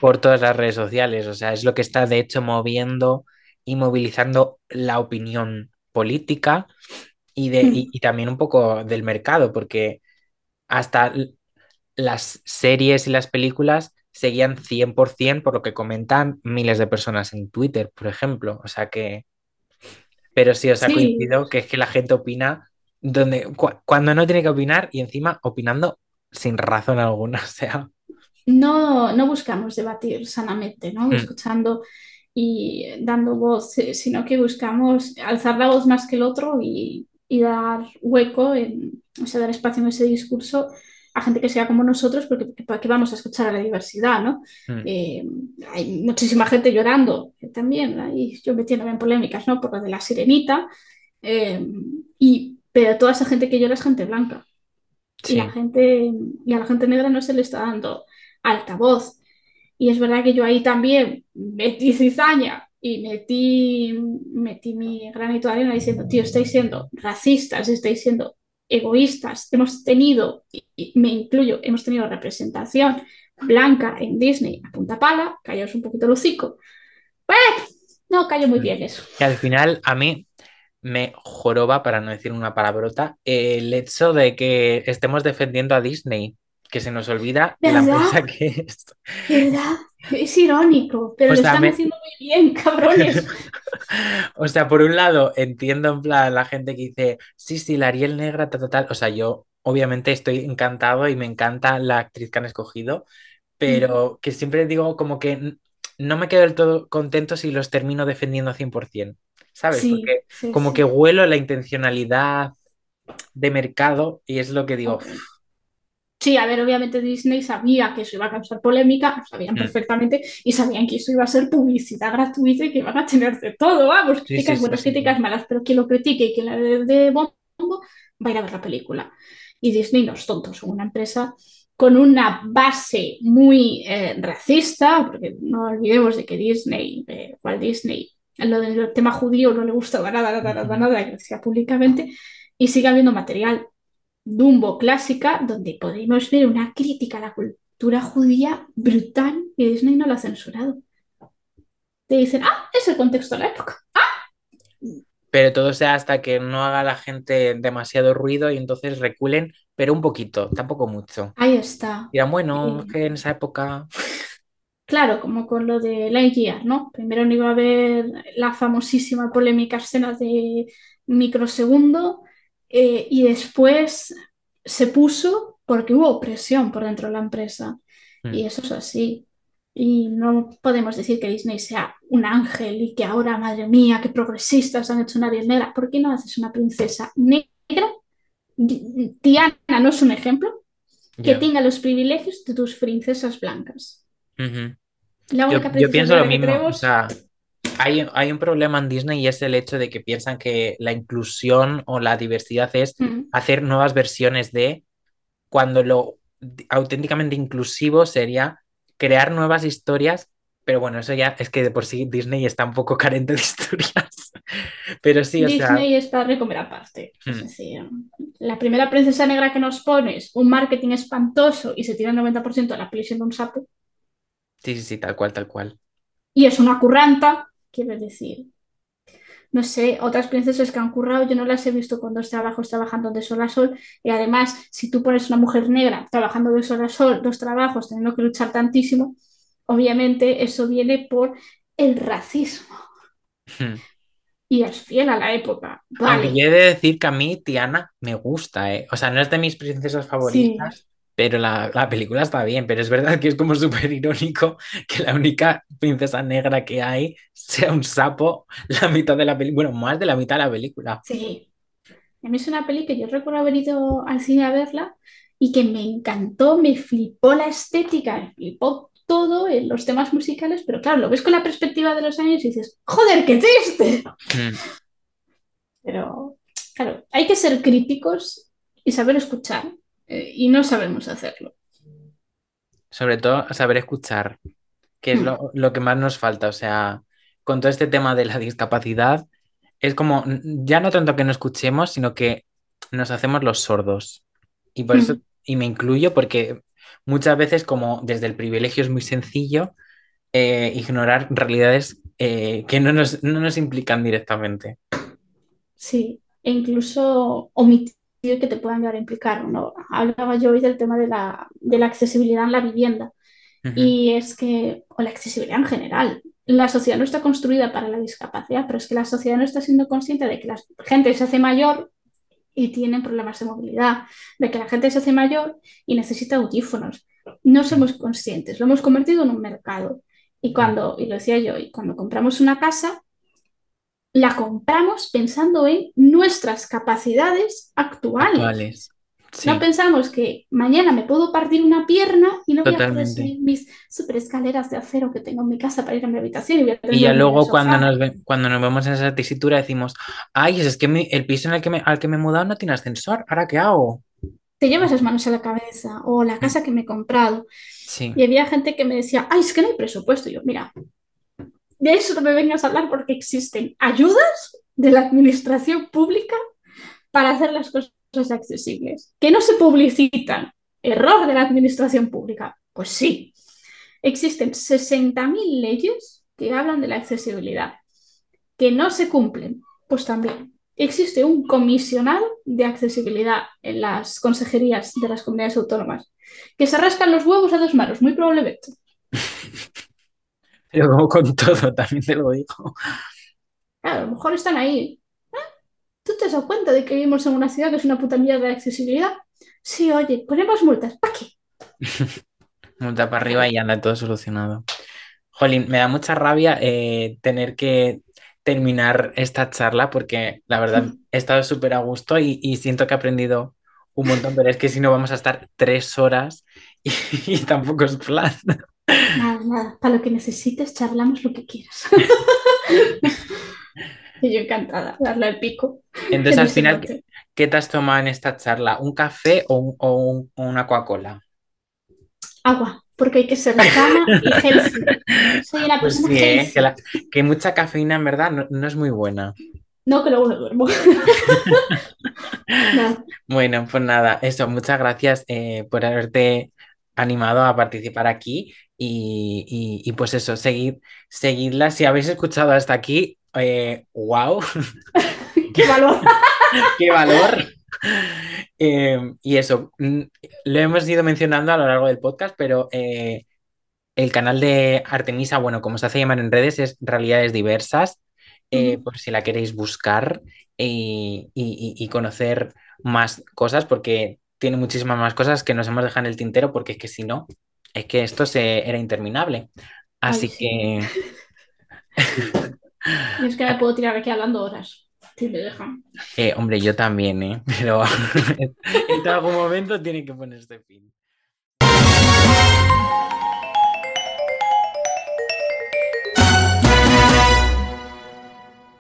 por todas las redes sociales, o sea, es lo que está de hecho moviendo y movilizando la opinión política y, de, y, y también un poco del mercado, porque hasta las series y las películas seguían 100% por lo que comentan miles de personas en Twitter, por ejemplo. O sea que... Pero sí, os ha Sí. coincidido que es que la gente opina donde, cu cuando no tiene que opinar y encima opinando sin razón alguna. O sea... No, no buscamos debatir sanamente, ¿no? Hmm. Escuchando y dando voz, eh, sino que buscamos alzar la voz más que el otro y, y dar hueco, en, o sea, dar espacio en ese discurso a gente que sea como nosotros, porque ¿para qué vamos a escuchar a la diversidad, no? Hmm. Eh, hay muchísima gente llorando, que también, ahí yo metiéndome en polémicas, ¿no? Por lo de la sirenita, eh, y, pero toda esa gente que llora es gente blanca. Y, Sí. la gente, y a la gente negra no se le está dando altavoz. Y es verdad que yo ahí también metí cizaña metí, metí mi granito de arena diciendo, tío, estáis siendo racistas, estáis siendo egoístas. Hemos tenido, y me incluyo, hemos tenido representación blanca en Disney a punta pala, callaos un poquito el hocico. Pues, no cayó muy bien eso. Que al final a mí me joroba, para no decir una palabrota, el hecho de que estemos defendiendo a Disney, que se nos olvida la ¿Verdad? empresa que es. ¿Verdad? Es irónico, pero O lo sea, están me- haciendo muy bien, cabrones. O sea, por un lado, entiendo en plan la gente que dice, sí, sí, la Ariel negra, tal, tal, tal. O sea, yo obviamente estoy encantado y me encanta la actriz que han escogido, pero que siempre digo como que no me quedo del todo contento si los termino defendiendo 100%, ¿sabes? Sí, Porque sí, como sí. que huelo la intencionalidad de mercado y es lo que digo. Sí, a ver, obviamente Disney sabía que eso iba a causar polémica, lo sabían Mm. perfectamente y sabían que eso iba a ser publicidad gratuita y que iban a tener de todo, vamos, críticas sí, buenas, sí, críticas malas, pero quien lo critique y quien la dé de bombo va a ir a ver la película. Y Disney no es tonto, son una empresa con una base muy eh, racista, porque no olvidemos de que Disney, eh, Walt Disney, lo del tema judío no le gustaba nada, nada, nada, nada, y lo decía públicamente, y sigue habiendo material Dumbo clásica, donde podemos ver una crítica a la cultura judía brutal y Disney no lo ha censurado. Te dicen, ah, es el contexto de la época. Pero todo sea hasta que no haga la gente demasiado ruido y entonces reculen, pero un poquito, tampoco mucho. Ahí está. Dirán, bueno, es que en esa época... claro, como con lo de Lightyear, ¿no? Primero no iba a haber la famosísima polémica escena de microsegundo eh, y después se puso porque hubo presión por dentro de la empresa. Y Mm. eso es así. Y no podemos decir que Disney sea un ángel y que ahora, madre mía, qué progresistas han hecho una negra. ¿Por qué no haces una princesa negra? Di- Diana no es un ejemplo que Ya. tenga los privilegios de tus princesas blancas. Ujú. La Yo, única yo princesa pienso lo mismo, o sea, hay, hay un problema en Disney y es el hecho de que piensan que la inclusión o la diversidad es hacer nuevas versiones de cuando lo auténticamente inclusivo sería crear nuevas historias Pero bueno, eso ya es que de por sí Disney está un poco carente de historias. Pero sí, o sea. Disney es para comer aparte. Es decir, la primera princesa negra que nos pones, un marketing espantoso y se tira el 90% de la peli siendo un sapo. Sí, sí, sí, tal cual, tal cual. Y es una curranta, quiero decir. No sé, otras princesas que han currado, yo no las he visto con dos trabajos trabajando de sol a sol. Y además, si tú pones una mujer negra trabajando de sol a sol, dos trabajos, teniendo que luchar tantísimo, obviamente eso viene por el racismo. Hmm. Y es fiel a la época. Aunque Vale. yo he de decir que a mí Tiana me gusta, ¿eh? O sea, no es de mis princesas favoritas, pero la, la película está bien. Pero es verdad que es como súper irónico que la única princesa negra que hay sea un sapo la mitad de la película, bueno, más de la mitad de la película. Sí. A mí es una peli que yo recuerdo haber ido al cine a verla y que me encantó, me flipó la estética, me flipó todo en los temas musicales, pero claro, lo ves con la perspectiva de los años y dices, joder, qué triste. Hmm. Pero claro, hay que ser críticos y saber escuchar eh, y no sabemos hacerlo. Sobre todo saber escuchar, que es Hmm. lo, lo que más nos falta. O sea, con todo este tema de la discapacidad, es como, ya no tanto que no escuchemos, sino que nos hacemos los sordos. Y por eso, Hmm. y me incluyo porque muchas veces como desde el privilegio es muy sencillo eh, ignorar realidades eh, que no nos, no nos implican directamente. Sí, e incluso omitir que te puedan llegar a implicar, ¿no? Hablaba yo hoy del tema de la, de la accesibilidad en la vivienda. Ujú. Y es que, o la accesibilidad en general, la sociedad no está construida para la discapacidad, pero es que la sociedad no está siendo consciente de que la gente se hace mayor y tienen problemas de movilidad, de que la gente se hace mayor y necesita audífonos. No somos conscientes, lo hemos convertido en un mercado. Y cuando, y lo decía yo, y cuando compramos una casa, la compramos pensando en nuestras capacidades actuales. Actuales. Sí, No pensamos que mañana me puedo partir una pierna y no voy a poder subir mis super escaleras de acero que tengo en mi casa para ir a mi habitación y voy a Y ya luego cuando nos, ve- cuando nos vemos en esa tesitura decimos, ay, es que mi- el piso en el que me, al que me he mudado no tiene ascensor, ¿ahora qué hago? Te llevas las manos a la cabeza o la casa que me he comprado. Sí, Y había gente que me decía, ay, es que no hay presupuesto. Y yo, mira, de eso no me vengas a hablar porque existen ayudas de la administración pública para hacer las cosas accesibles, que no se publicitan. Error de la administración pública. Pues sí, existen 60.000 leyes que hablan de la accesibilidad, que no se cumplen. Pues también existe un comisionado de accesibilidad en las consejerías de las comunidades autónomas, que se rascan los huevos a dos manos, muy probablemente. pero como con todo, también te lo digo. Claro, a lo mejor están ahí. ¿Eh? ¿Tú te has dado cuenta de que vivimos en una ciudad que es una puta mierda de accesibilidad? Sí, oye, ponemos multas. ¿Para qué? Multa para arriba y anda todo solucionado. Jolín, me da mucha rabia eh, tener que terminar esta charla porque la verdad he estado súper a gusto y, y siento que he aprendido un montón, pero es que si no vamos a estar tres horas y, y tampoco es plan. Nada, nada. Para lo que necesites, charlamos lo que quieras. y yo encantada, darle el pico. Entonces, Que al no final. ¿qué, qué te has tomado en esta charla? ¿Un café o, un- o un- o una Coca-Cola? Agua, porque hay que ser sana y healthy. Soy una Pues persona sí, ¿eh? healthy. que, la- que mucha cafeína en verdad no, no es muy buena. No, que luego no duermo. Nada. Bueno, pues nada, eso, muchas gracias eh, por haberte animado a participar aquí y, y- y pues eso, seguid, seguidla. Si habéis escuchado hasta aquí, eh, wow, ¡Qué valor! qué valor. Eh, y eso, mm, lo hemos ido mencionando a lo largo del podcast, pero eh, el canal de Artemisa, bueno, como se hace llamar en redes, es Realidades Diversas, eh, por si la queréis buscar y- y- y conocer más cosas, porque tiene muchísimas más cosas que nos hemos dejado en el tintero, porque es que si no, es que esto se, era interminable. Así Ay, sí. que, Y es que me puedo tirar aquí hablando horas. Si me dejan. eh, hombre, yo también, ¿eh? Pero en algún momento tiene que ponerse fin.